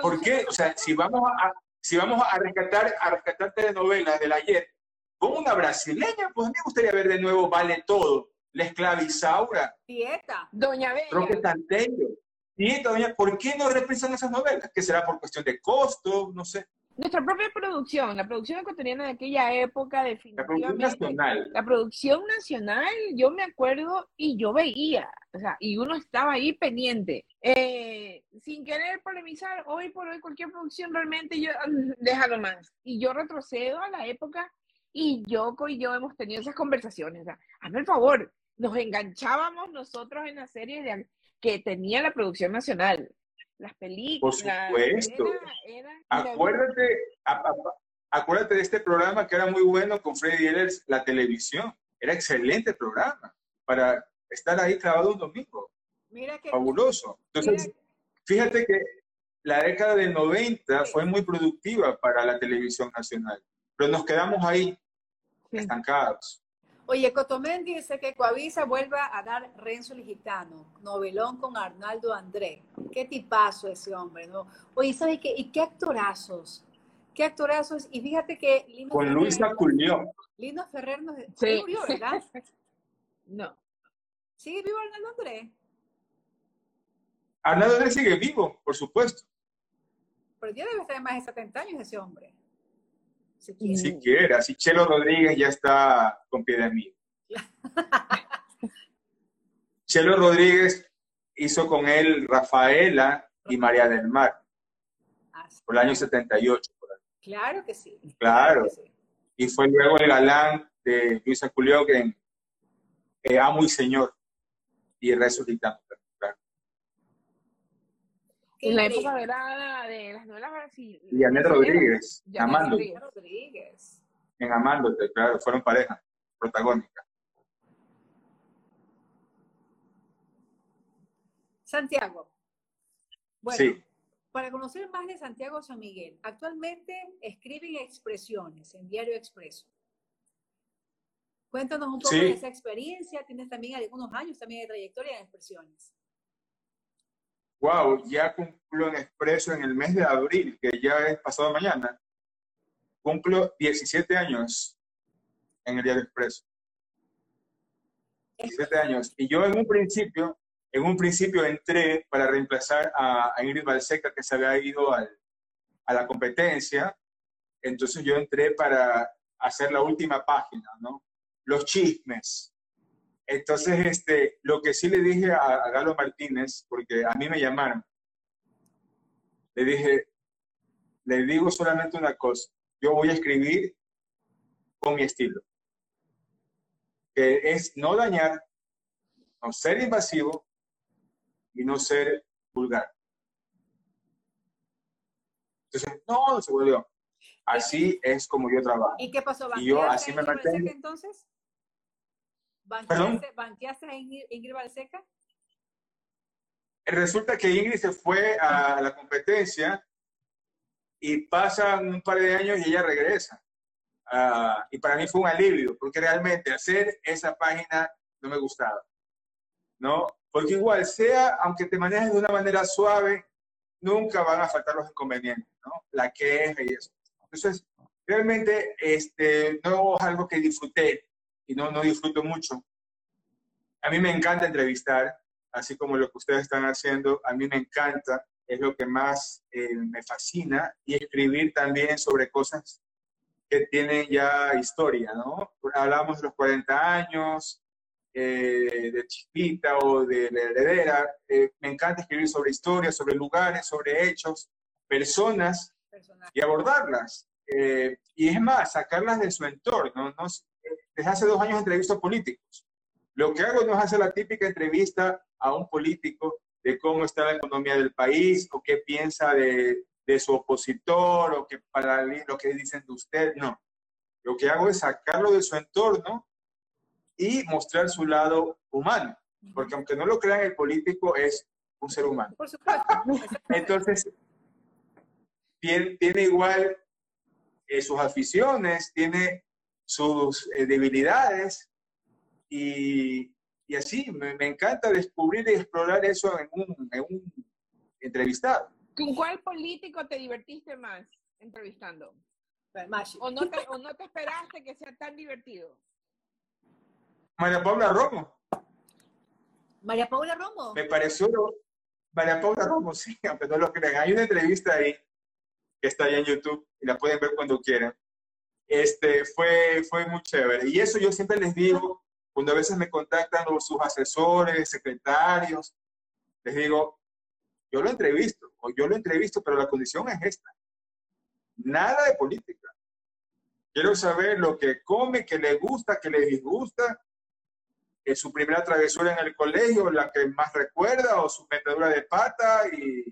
¿Por qué? O sea, si vamos a, si vamos a rescatar, a rescatar telenovelas del ayer, con una brasileña, pues me gustaría ver de nuevo Vale Todo, La Esclavizaura. Dieta. Doña Bella. Roque Tantello. Dieta, doña, ¿por qué no reprisan esas novelas? ¿Que será por cuestión de costo? No sé nuestra propia producción, la producción ecuatoriana de aquella época, definitivamente. La producción nacional. La producción nacional, yo me acuerdo y yo veía, o sea, y uno estaba ahí pendiente. Eh, sin querer polemizar, hoy por hoy cualquier producción realmente yo, déjalo más. Y yo retrocedo a la época y Yoko y yo hemos tenido esas conversaciones. O sea, hazme el favor, nos enganchábamos nosotros en la serie de, que tenía la producción nacional las películas. Por supuesto. Era, era, acuérdate, a, a, acuérdate de este programa que era muy bueno con Freddy Ehlers, la televisión. Era excelente programa para estar ahí clavado un domingo. Mira que, Fabuloso. Entonces, fíjate que la década del 90 fue muy productiva para la televisión nacional, pero nos quedamos ahí, estancados. Oye, Cotomendi dice que Coavisa vuelva a dar Renzo el Gitano, novelón con Arnaldo André. Qué tipazo ese hombre, ¿no? Oye, ¿sabes qué? ¿Y qué actorazos? ¿Qué actorazos? Y fíjate que... Lino con Ferrer, Luisa. Lino Ferrer nos... Sí. murió, ¿verdad? *laughs* no. ¿Sigue vivo Arnaldo André? Arnaldo André sigue vivo, por supuesto. Pero ya debe tener más de 70 años ese hombre. Si quiere. Si quiere. Chelo Rodríguez ya está con pie de. *laughs* Chelo Rodríguez hizo con él Rafaela y María del Mar. Ah, por el año 78. Claro que sí. Claro. Y fue luego el galán de Luisa Culio en eh, Amo y Señor. Y resucitando. En la época dorada de las novelas brasileñas. Y Anet Rodríguez. Rodríguez. En Amándote, claro, fueron pareja protagónica. Santiago. Bueno, sí. para conocer más de Santiago San Miguel, actualmente escribe en Expresiones, en Diario Expreso. Cuéntanos un poco de esa experiencia. Tienes también algunos años también de trayectoria en Expresiones wow, ya cumplo en expreso en el mes de abril, que ya es pasado mañana, cumplo 17 años en el Diario Expreso. 17 años. Y yo en un principio, en un principio entré para reemplazar a, Ingrid Balseca, que se había ido a la competencia. Entonces yo entré para hacer la última página, ¿no? Los chismes, entonces, este, lo que sí le dije a, Galo Martínez, porque a mí me llamaron, le dije, le digo solamente una cosa, yo voy a escribir con mi estilo, que es no dañar, no ser invasivo y no ser vulgar. Entonces, no, se volvió. Así es como yo trabajo. ¿Y qué pasó? Y yo así me mantengo. entonces? ¿Banqueaste, a Ingrid, Balseca? Resulta que Ingrid se fue a la competencia y pasan un par de años y ella regresa. Ah, y para mí fue un alivio, porque realmente hacer esa página no me gustaba. ¿No? Porque igual, sea, aunque te manejes de una manera suave, nunca van a faltar los inconvenientes, ¿no? La queja y eso. Entonces, realmente este, no es algo que disfruté y no, no disfruto mucho. A mí me encanta entrevistar, así como lo que ustedes están haciendo, a mí me encanta, es lo que más eh, me fascina, y escribir también sobre cosas que tienen ya historia, ¿no? Hablamos de los 40 años, eh, de Chispita o de la heredera. Eh, me encanta escribir sobre historias, sobre lugares, sobre hechos, personas y abordarlas. y es más, sacarlas de su entorno. ¿no? Desde hace dos años entrevisto a políticos. Lo que hago no es hacer la típica entrevista a un político de cómo está la economía del país o qué piensa de, de su opositor o qué para lo que dicen de usted. No. Lo que hago es sacarlo de su entorno y mostrar su lado humano. Porque aunque no lo crean, el político es un ser humano. Por supuesto. Entonces, tiene, tiene igual eh, sus aficiones, tiene sus eh, debilidades y, y así me, me, encanta descubrir y explorar eso en un, en un entrevistado. ¿Con cuál político te divertiste más entrevistando? ¿O no, te, ¿O no te esperaste que sea tan divertido? María Paula Romo. María Paula Romo. Me pareció, María Paula Romo, sí, aunque no lo crean. Hay una entrevista ahí que está ahí en YouTube y la pueden ver cuando quieran este, fue, fue muy chévere. Y eso yo siempre les digo, cuando a veces me contactan sus asesores, secretarios, les digo, yo lo entrevisto, o yo lo entrevisto, pero la condición es esta. Nada de política. Quiero saber lo que come, que le gusta, que le disgusta, es su primera travesura en el colegio, la que más recuerda, o su metedura de pata y,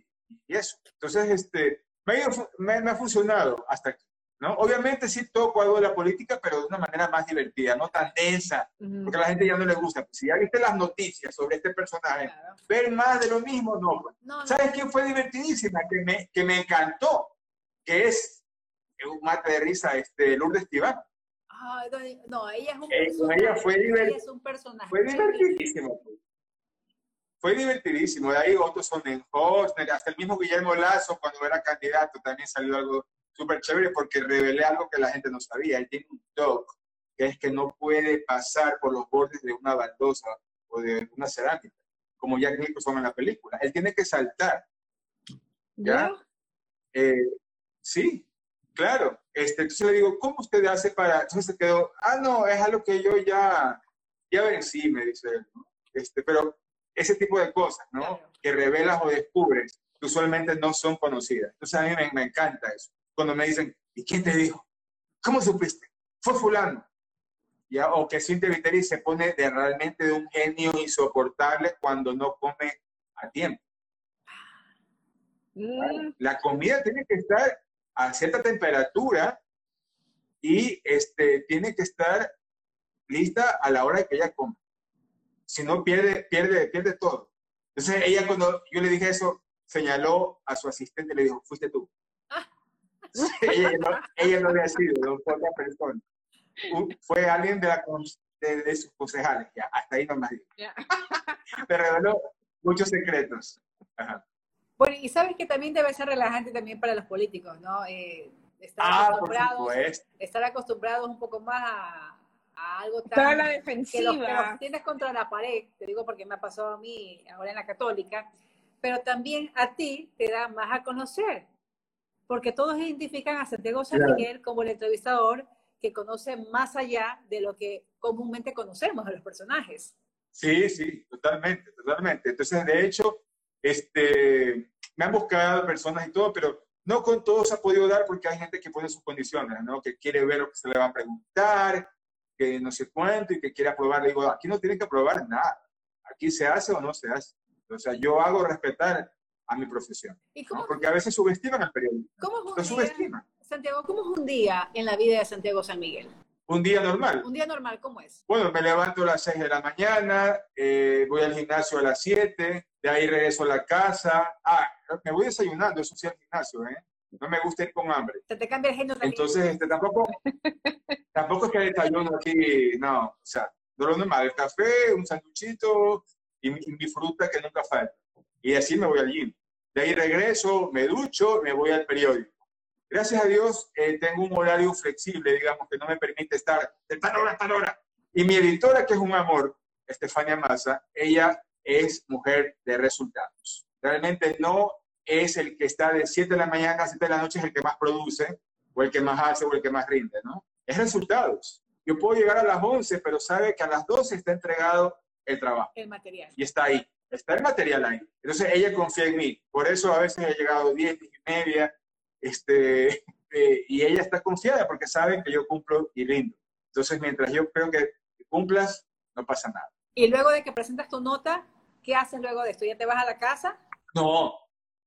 y eso. Entonces, este, me, me, me, ha funcionado hasta aquí. ¿No? Obviamente sí toco algo de la política, pero de una manera más divertida, no tan densa, porque a la gente ya no le gusta. Si ya viste las noticias sobre este personaje, ver más de lo mismo, no. ¿Sabes quién fue divertidísima? Que me, que me encantó, que es un mate de risa, este, Lourdes Tibán. no, ella es un eh, personaje. Ella fue, es un personaje. fue divertidísimo. Fue divertidísimo. De ahí otros son en Hostner, hasta el mismo Guillermo Lazo, cuando era candidato, también salió algo súper chévere porque revelé algo que la gente no sabía. Él tiene un toque, que es que no puede pasar por los bordes de una baldosa o de una cerámica, como Jack Nicholson en la película. Él tiene que saltar. ¿Ya? Eh, sí, claro. Este, entonces le digo, ¿cómo usted hace para...? Entonces se quedó, ah, no, es algo que yo ya, ya vencí, me dice él. Este, pero ese tipo de cosas, ¿no? Que revelas o descubres, usualmente no son conocidas. Entonces a mí me, me encanta eso cuando me dicen, ¿y quién te dijo? ¿Cómo supiste? Fue fulano. ¿Ya? O que siente Viteri se pone de realmente de un genio insoportable cuando no come a tiempo. Mm. La comida tiene que estar a cierta temperatura y este, tiene que estar lista a la hora de que ella come. Si no, pierde, pierde, pierde todo. Entonces, ella cuando yo le dije eso, señaló a su asistente y le dijo, fuiste tú ella, no, ella, no, había sido, fue otra persona. *laughs* Fue alguien de, la, de, sus concejales, ya, hasta ahí nomás. Yeah. *laughs* Te reveló muchos secretos. Bueno, y sabes que también debe ser relajante también para los políticos, ¿no? Eh, estar, ah, acostumbrados, estar acostumbrados un poco más a, a algo tan... la defensiva. Que los, tienes contra la pared, te digo porque me ha pasado a mí ahora en la católica, pero también a ti te da más a conocer porque todos identifican a Santiago San Miguel como el entrevistador que conoce más allá de lo que comúnmente conocemos de los personajes. Sí, sí, totalmente, totalmente. Entonces, de hecho, este, me han buscado personas y todo, pero no con todos se ha podido dar porque hay gente que pone sus condiciones, ¿no? Que quiere ver lo que se le va a preguntar, que no sé cuánto y que quiere aprobar. Le digo, aquí no tienen que aprobar nada. Aquí se hace o no se hace. O sea, yo hago respetar a mi profesión. Porque a veces subestiman al periodismo. ¿Cómo Santiago, ¿cómo es un día en la vida de Santiago San Miguel? Un día normal. Un día normal, ¿cómo es? Bueno, me levanto a las 6 de la mañana, eh, voy al gimnasio a las 7, de ahí regreso a la casa. Ah, me voy desayunando, eso sí, al gimnasio, ¿eh? No me gusta ir con hambre. Se te cambia el género Entonces, este, tampoco, *laughs* tampoco es que desayuno aquí, no, o sea, no lo normal, el café, un sanduchito y mi, mi fruta que nunca falta. Y así me voy al gym. De ahí regreso, me ducho, me voy al periódico. Gracias a Dios eh, tengo un horario flexible, digamos, que no me permite estar de tal hora a tal hora. Y mi editora, que es un amor, Estefania Massa, ella es mujer de resultados. Realmente no es el que está de 7 de la mañana a 7 de la noche, es el que más produce, o el que más hace, o el que más rinde, ¿no? Es resultados. Yo puedo llegar a las 11, pero sabe que a las 12 está entregado el trabajo. El material. Y está ahí está el material ahí. Entonces ella confía en mí. Por eso a veces he llegado 10, 10 y media, este, *laughs* eh, y ella está confiada porque sabe que yo cumplo y rindo. Entonces, mientras yo creo que cumplas, no pasa nada. Y luego de que presentas tu nota, ¿qué haces luego de esto? ¿Ya te vas a la casa? No,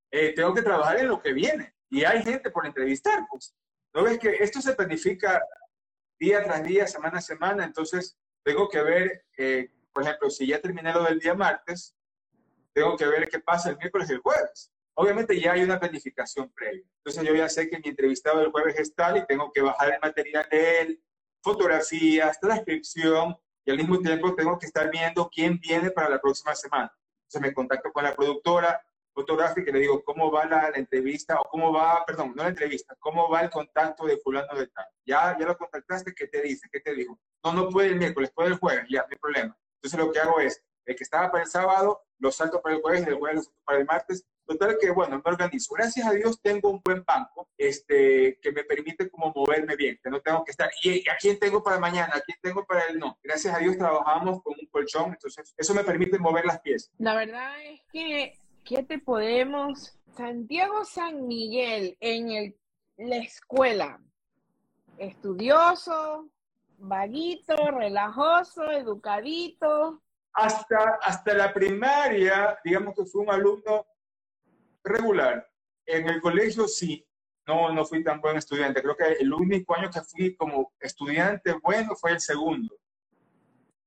eh, tengo que trabajar en lo que viene. Y hay gente por entrevistar, pues. ¿No ves que esto se planifica día tras día, semana a semana? Entonces, tengo que ver, eh, por ejemplo, si ya terminé lo del día martes, tengo que ver qué pasa el miércoles y el jueves. Obviamente ya hay una planificación previa. Entonces yo ya sé que mi entrevistado del jueves es tal y tengo que bajar el material de él, fotografías, transcripción y al mismo tiempo tengo que estar viendo quién viene para la próxima semana. Entonces me contacto con la productora fotográfica y le digo cómo va la, entrevista o cómo va, perdón, no la entrevista, cómo va el contacto de fulano de tal. Ya, ya lo contactaste, ¿qué te dice? ¿Qué te dijo? No, no puede el miércoles, puede el jueves, ya, no hay problema. Entonces lo que hago es, el que estaba para el sábado, lo salto para el jueves el jueves lo salto para el martes. Total que, bueno, me organizo. Gracias a Dios tengo un buen banco este, que me permite como moverme bien, que no tengo que estar, ¿y a quién tengo para mañana? ¿A quién tengo para el no? Gracias a Dios trabajamos con un colchón, entonces eso me permite mover las piezas. La verdad es que, ¿qué te podemos? Santiago San Miguel en el, la escuela, estudioso, vaguito, relajoso, educadito, hasta, hasta la primaria, digamos que fue un alumno regular. En el colegio sí, no, no fui tan buen estudiante. Creo que el único año que fui como estudiante bueno fue el segundo.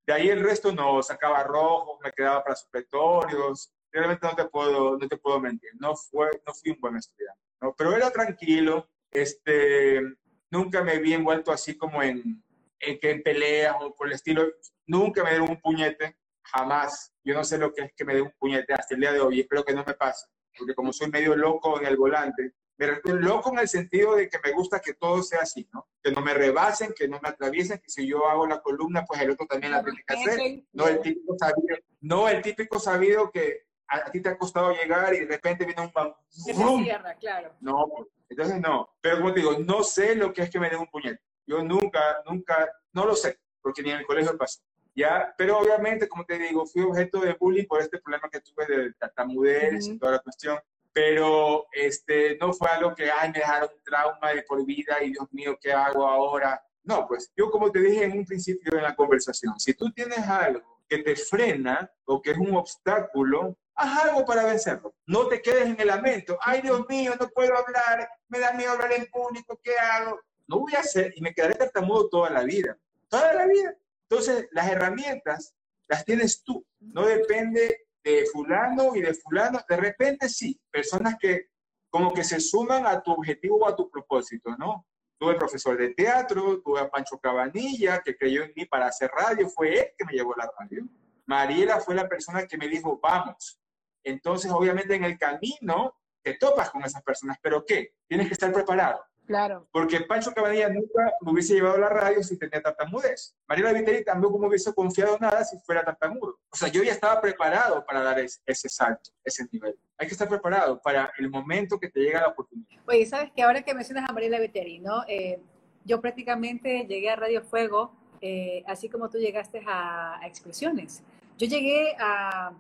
De ahí el resto no, sacaba rojo, me quedaba para supletorios. Realmente no te puedo, no te puedo mentir, no, fue, no fui un buen estudiante. ¿no? Pero era tranquilo, este, nunca me vi envuelto así como en, en, en peleas o por el estilo. Nunca me dieron un puñete, jamás. Yo no sé lo que es que me dé un puñete hasta el día de hoy, espero que no me pase, porque como soy medio loco en el volante, me refiero loco en el sentido de que me gusta que todo sea así, ¿no? Que no me rebasen, que no me atraviesen, que si yo hago la columna, pues el otro también la tiene que hacer. No el típico sabido, no el típico sabido que a ti te ha costado llegar y de repente viene un bam, se cierra, claro. No, entonces no. Pero como te digo, no sé lo que es que me den un puñete. Yo nunca, nunca, no lo sé, porque ni en el colegio pasó. ¿Ya? Pero obviamente, como te digo, fui objeto de bullying por este problema que tuve de tartamudez y toda la cuestión pero este, no fue algo que, ay, me dejaron un trauma de por vida y Dios mío, ¿qué hago ahora? No, pues yo como te dije en un principio en la conversación, si tú tienes algo que te frena o que es un obstáculo, haz algo para vencerlo. No te quedes en el lamento, ay Dios mío, no puedo hablar, me da miedo hablar en público, ¿qué hago? No voy a hacer y me quedaré tartamudo toda la vida, toda la vida. Entonces, las herramientas las tienes tú, no depende de fulano y de fulano, de repente sí, personas que como que se suman a tu objetivo o a tu propósito, ¿no? Tuve profesor de teatro, tuve a Pancho Cabanilla, que creyó en mí para hacer radio, fue él que me llevó a la radio. Mariela fue la persona que me dijo, vamos. Entonces, obviamente, en el camino te topas con esas personas, pero ¿qué? Tienes que estar preparado. Claro. Porque Pancho Cabanilla nunca me hubiese llevado a la radio si tenía tartamudez. Mariela Viteri tampoco me hubiese confiado nada si fuera tartamudo. O sea, yo ya estaba preparado para dar ese, ese salto, ese nivel. Hay que estar preparado para el momento que te llega la oportunidad. Oye, sabes que ahora que mencionas a Mariela Viteri, ¿no? Eh, yo prácticamente llegué a Radio Fuego, eh, así como tú llegaste a, a Expresiones. Yo llegué a,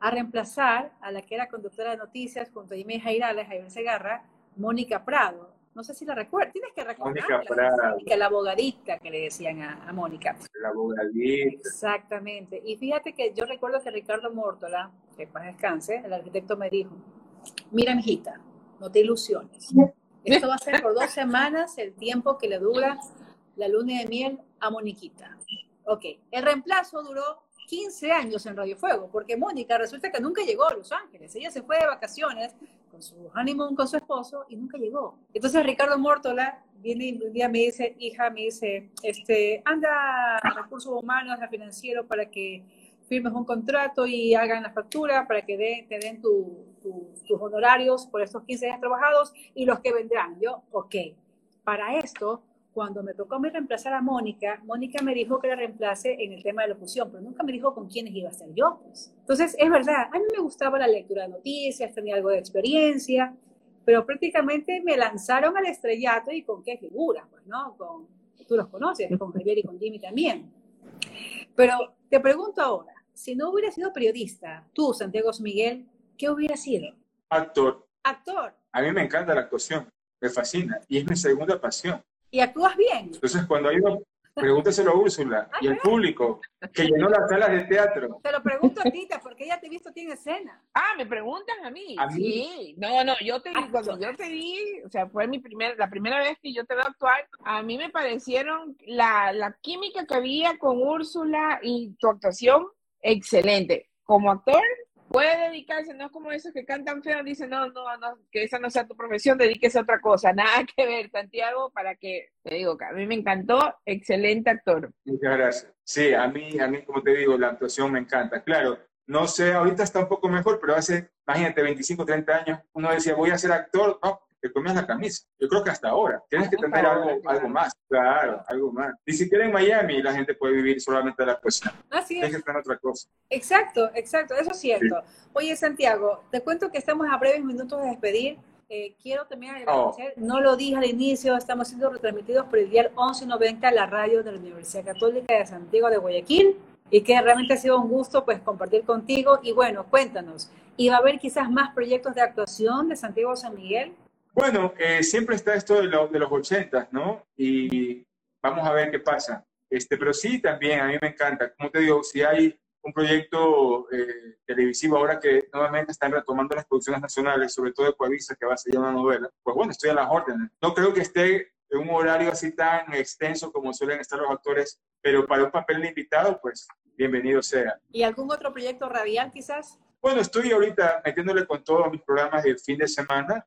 a, reemplazar a la que era conductora de noticias junto a Jimmy Jairales, Javier Segarra, Mónica Prado. No sé si la recuerdas, tienes que recordar. Mónica, la abogadita que le decían a, a Mónica. La abogadita. Exactamente. Y fíjate que yo recuerdo que Ricardo Mórtola, que más descanse, el arquitecto me dijo, mira, mijita, no te ilusiones. Esto va a ser por dos *laughs* semanas el tiempo que le dura la luna de miel a Moniquita. Ok, el reemplazo duró 15 años en Radio Fuego, porque Mónica resulta que nunca llegó a Los Ángeles. Ella se fue de vacaciones con su honeymoon con su esposo y nunca llegó. Entonces Ricardo Mórtola viene y un día me dice, hija, me dice, este, anda a recursos humanos, a financiero para que firmes un contrato y hagan la factura para que de, te den tu, tu, tus honorarios por estos 15 años trabajados y los que vendrán. Yo, ok, para esto cuando me tocó a mí reemplazar a Mónica, Mónica me dijo que la reemplace en el tema de locución, pero nunca me dijo con quiénes iba a ser yo. Pues. Entonces, es verdad, a mí me gustaba la lectura de noticias, tenía algo de experiencia, pero prácticamente me lanzaron al estrellato y con qué figuras, pues, ¿no? Con, tú los conoces, con Javier y con Jimmy también. Pero te pregunto ahora, si no hubiera sido periodista, tú, Santiago Miguel, ¿qué hubiera sido? Actor. Actor. A mí me encanta la actuación, me fascina y es mi segunda pasión. Y actúas bien. Entonces, cuando hay una, pregúntaselo a Úrsula y el público que llenó las salas de teatro. Te lo pregunto a Tita, porque ella te he visto aquí en escena. Ah, me preguntan a mí. ¿A mí? Sí. No, no, yo te Ah, cuando yo te vi, o sea, fue mi primer, la primera vez que yo te veo actuar, a mí me parecieron la, la química que había con Úrsula y tu actuación, excelente. Como actor, puede dedicarse, no es como esos que cantan feo, dicen, no, no, que esa no sea tu profesión, dedíquese a otra cosa, *laughs* nada que ver, Santiago, para que, te digo, a mí me encantó, excelente actor. Muchas gracias. Sí, a mí, a mí, como te digo, la actuación me encanta. Claro, no sé, ahorita está un poco mejor, pero hace, imagínate, 25, 30 años, uno decía, voy a ser actor, no, te comías la camisa. Yo creo que hasta ahora. Tienes que tener algo, algo más. Claro, algo más. Ni siquiera en Miami la gente puede vivir solamente de la actuación. Así Tienes es. que tener otra cosa. Exacto, exacto, eso es cierto. Oye, Santiago, te cuento que estamos a breves minutos de despedir. Eh, quiero también agradecer, no lo dije al inicio, estamos siendo retransmitidos por el dial 1190, la radio de la Universidad Católica de Santiago de Guayaquil, y que realmente ha sido un gusto pues compartir contigo. Y bueno, cuéntanos, ¿y va a haber quizás más proyectos de actuación de Santiago San Miguel? Bueno, eh, siempre está esto de, lo- de los 80, ¿no? Y vamos a ver qué pasa. Este, pero sí, también a mí me encanta. Como te digo, si hay un proyecto eh, televisivo ahora que nuevamente están retomando las producciones nacionales, sobre todo de Coavisa, que va a ser una novela, pues bueno, estoy a las órdenes. No creo que esté en un horario así tan extenso como suelen estar los actores, pero para un papel de invitado, pues bienvenido sea. ¿Y algún otro proyecto radial quizás? Bueno, estoy ahorita metiéndole con todos mis programas del fin de semana,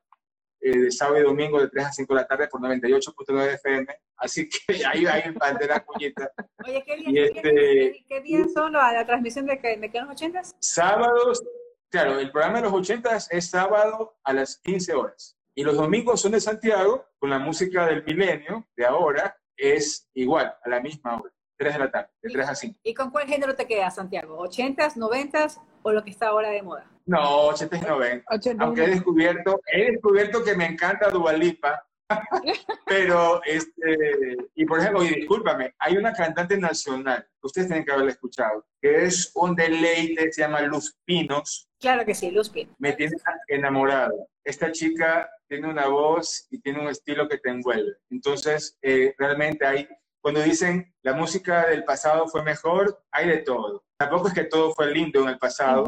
eh, de sábado y domingo de 3 a 5 de la tarde por 98.9 FM. Así que *laughs* ahí hay el de la cuñita. Oye, ¿qué días, este, ¿qué, días son la, la transmisión de, de qué los 80 Sábados, claro, el programa de los 80 es sábado a las 15 horas. Y los domingos son de Santiago, con la música del milenio, de ahora, es igual, a la misma hora, 3 de la tarde, de 3 a 5. ¿Y con cuál género te quedas, Santiago? ¿80s, 90s o lo que está ahora de moda? No, 80 y 90. Aunque he descubierto, he descubierto que me encanta Dualipa, *laughs* pero, este, y por ejemplo, y discúlpame, hay una cantante nacional, ustedes tienen que haberla escuchado, que es un deleite, se llama Luz Pinos. Claro que sí, Luz Pinos. Me tiene enamorado. Esta chica tiene una voz y tiene un estilo que te envuelve. Entonces, eh, realmente hay, cuando dicen la música del pasado fue mejor, hay de todo. Tampoco es que todo fue lindo en el pasado.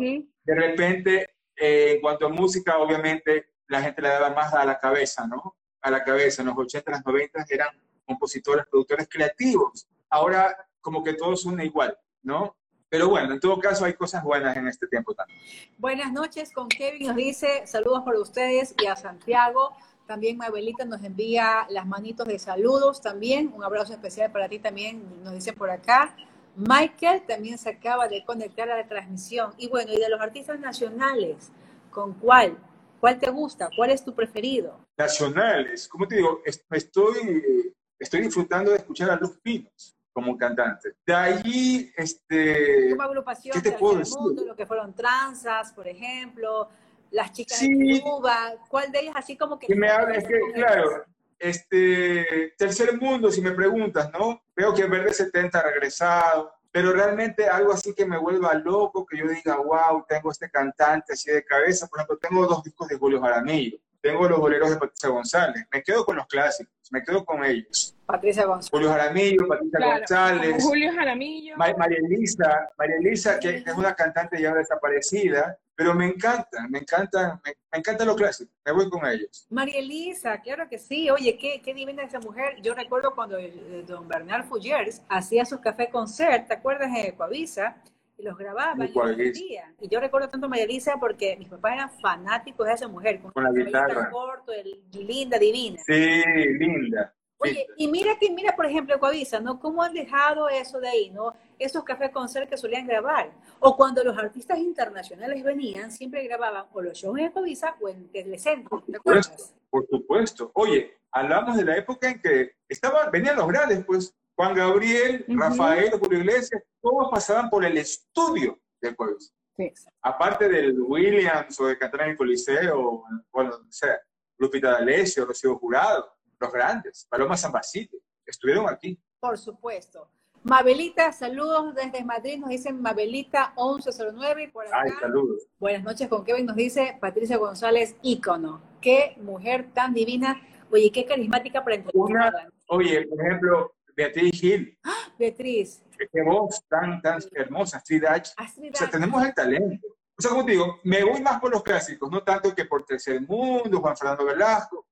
De repente, eh, en cuanto a música, obviamente la gente le daba más a la cabeza, ¿no? A la cabeza. En los 80, las 90 eran compositores, productores creativos. Ahora, como que todos son igual, ¿no? Pero bueno, en todo caso hay cosas buenas en este tiempo también. Buenas noches, con Kevin nos dice saludos para ustedes y a Santiago. También Mabelita nos envía las manitos de saludos también. Un abrazo especial para ti también, nos dice por acá. Michael también se acaba de conectar a la transmisión. Y bueno, y de los artistas nacionales, ¿con cuál? ¿Cuál te gusta? ¿Cuál es tu preferido? Nacionales, como te digo, estoy, estoy disfrutando de escuchar a Luz Pinos como cantante. De allí, este... Como agrupación ¿qué te puedo decir? Mundo, lo que fueron Transas, por ejemplo, las chicas de Cuba, ¿cuál de ellas así como que... que me habla, es que, claro, este, tercer mundo, si me preguntas, ¿no? Veo que Verde 70 ha regresado, pero realmente algo así que me vuelva loco, que yo diga, wow, tengo este cantante así de cabeza. Por ejemplo, tengo dos discos de Julio Jaramillo, tengo los boleros de Patricia González, me quedo con los clásicos, me quedo con ellos. Patricia González. Julio Jaramillo, Patricia González. Julio Jaramillo. María Elisa, María Elisa, que es una cantante ya desaparecida, pero me encanta, me encanta, me, encanta lo clásico, me voy con ellos. María Elisa, claro que sí, oye, qué, qué divina esa mujer. Yo recuerdo cuando don Bernard Fullers hacía sus café concert, ¿te acuerdas de Coavisa? Y los grababa y los Y yo recuerdo tanto a María Elisa porque mis papás eran fanáticos de esa mujer, con, la guitarra. corto, linda, divina. Sí, linda. Oye, y mira que, mira, por ejemplo, Coavisa, ¿no? ¿Cómo han dejado eso de ahí, no? Esos cafés concert que solían grabar. O cuando los artistas internacionales venían, siempre grababan o los shows en Coavisa o en Telecentro, ¿te acuerdas? Por supuesto. Oye, hablamos de la época en que estaban, venían los grandes, pues, Juan Gabriel, Rafael, Julio Iglesias, todos pasaban por el estudio de Coavisa. Sí. Aparte del Williams o de cantar en el Coliseo, bueno, o sea, Lupita D'Alessio, Rocío Jurado los grandes, Paloma San Basilio, estuvieron aquí. Por supuesto. Mabelita, saludos desde Madrid, nos dicen Mabelita 1109 por acá. Ay, saludos. Buenas noches con Kevin, nos dice Patricia González, ícono. Qué mujer tan divina, oye, qué carismática para entrevistarla. Oye, por ejemplo, Beatriz Gil. ¡Ah! Beatriz. Qué voz tan, tan hermosa, Astrid H. O sea, tenemos el talento. O sea, como te digo, me voy más por los clásicos, no tanto que por Tercer Mundo, Juan Fernando Velasco.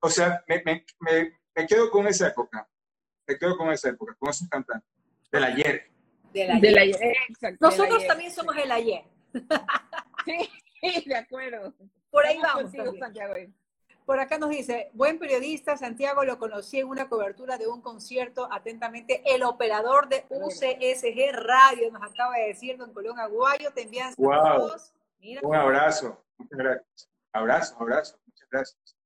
O sea, me, me, me, quedo con esa época. Me quedo con esa época, con esos cantantes. Del ayer. Del ayer. exacto. Nosotros también somos el ayer. *laughs* sí, de acuerdo. Por ahí vamos. Por acá nos dice, buen periodista, Santiago lo conocí en una cobertura de un concierto, atentamente, el operador de UCSG Radio, nos acaba de decir don Colón Aguayo, te envían saludos. Un abrazo, muchas gracias. Abrazo, abrazo, muchas gracias.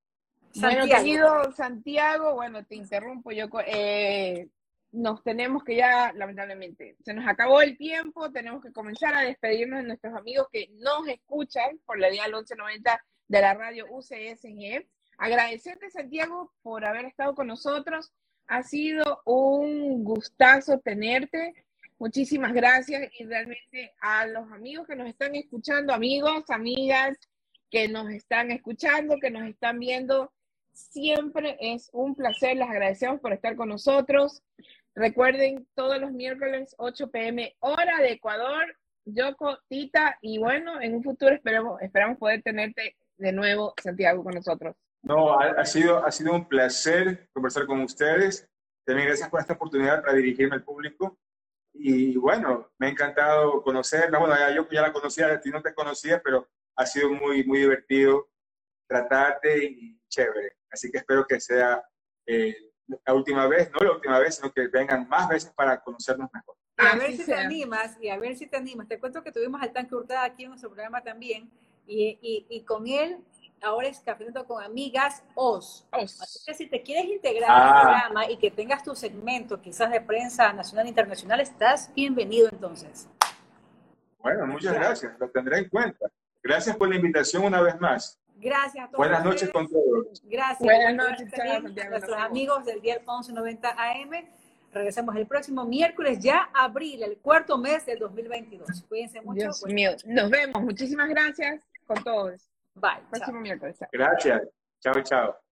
Bueno, querido Santiago, bueno, te interrumpo, yo eh, nos tenemos que ya, lamentablemente, se nos acabó el tiempo, tenemos que comenzar a despedirnos de nuestros amigos que nos escuchan por la dial 1190 de la radio UCSG. Agradecerte, Santiago, por haber estado con nosotros. Ha sido un gustazo tenerte. Muchísimas gracias y realmente a los amigos que nos están escuchando, amigos, amigas que nos están escuchando, que nos están viendo, Siempre es un placer, les agradecemos por estar con nosotros. Recuerden, todos los miércoles 8 pm hora de Ecuador, Yoko, Tita, y bueno, en un futuro esperamos, esperamos poder tenerte de nuevo, Santiago, con nosotros. No, ha, sido, ha sido un placer conversar con ustedes. También gracias por esta oportunidad para dirigirme al público. Y bueno, me ha encantado conocerla. Bueno, ya, yo ya la conocía, a ti no te conocía, pero ha sido muy, muy divertido tratarte y chévere. Así que espero que sea eh, la última vez, no la última vez, sino que vengan más veces para conocernos mejor. a ver si te animas, y a ver si te animas. Te cuento que tuvimos al tanque Hurtada aquí en nuestro programa también, y, y, y con él ahora es Cafeando con Amigas OS. Así que si te quieres integrar al ah. programa y que tengas tu segmento, quizás de prensa nacional e internacional, estás bienvenido entonces. Bueno, muchas gracias, lo tendré en cuenta. Gracias por la invitación una vez más. Gracias a todos. Buenas noches con todos. Gracias. Buenas noches, a nuestros amigos del día 1190 AM. Regresamos el próximo miércoles, ya abril, el cuarto mes del 2022. Cuídense mucho. Dios mío, nos vemos. Muchísimas gracias con todos. Bye. Próximo miércoles. Gracias. Chao, chao.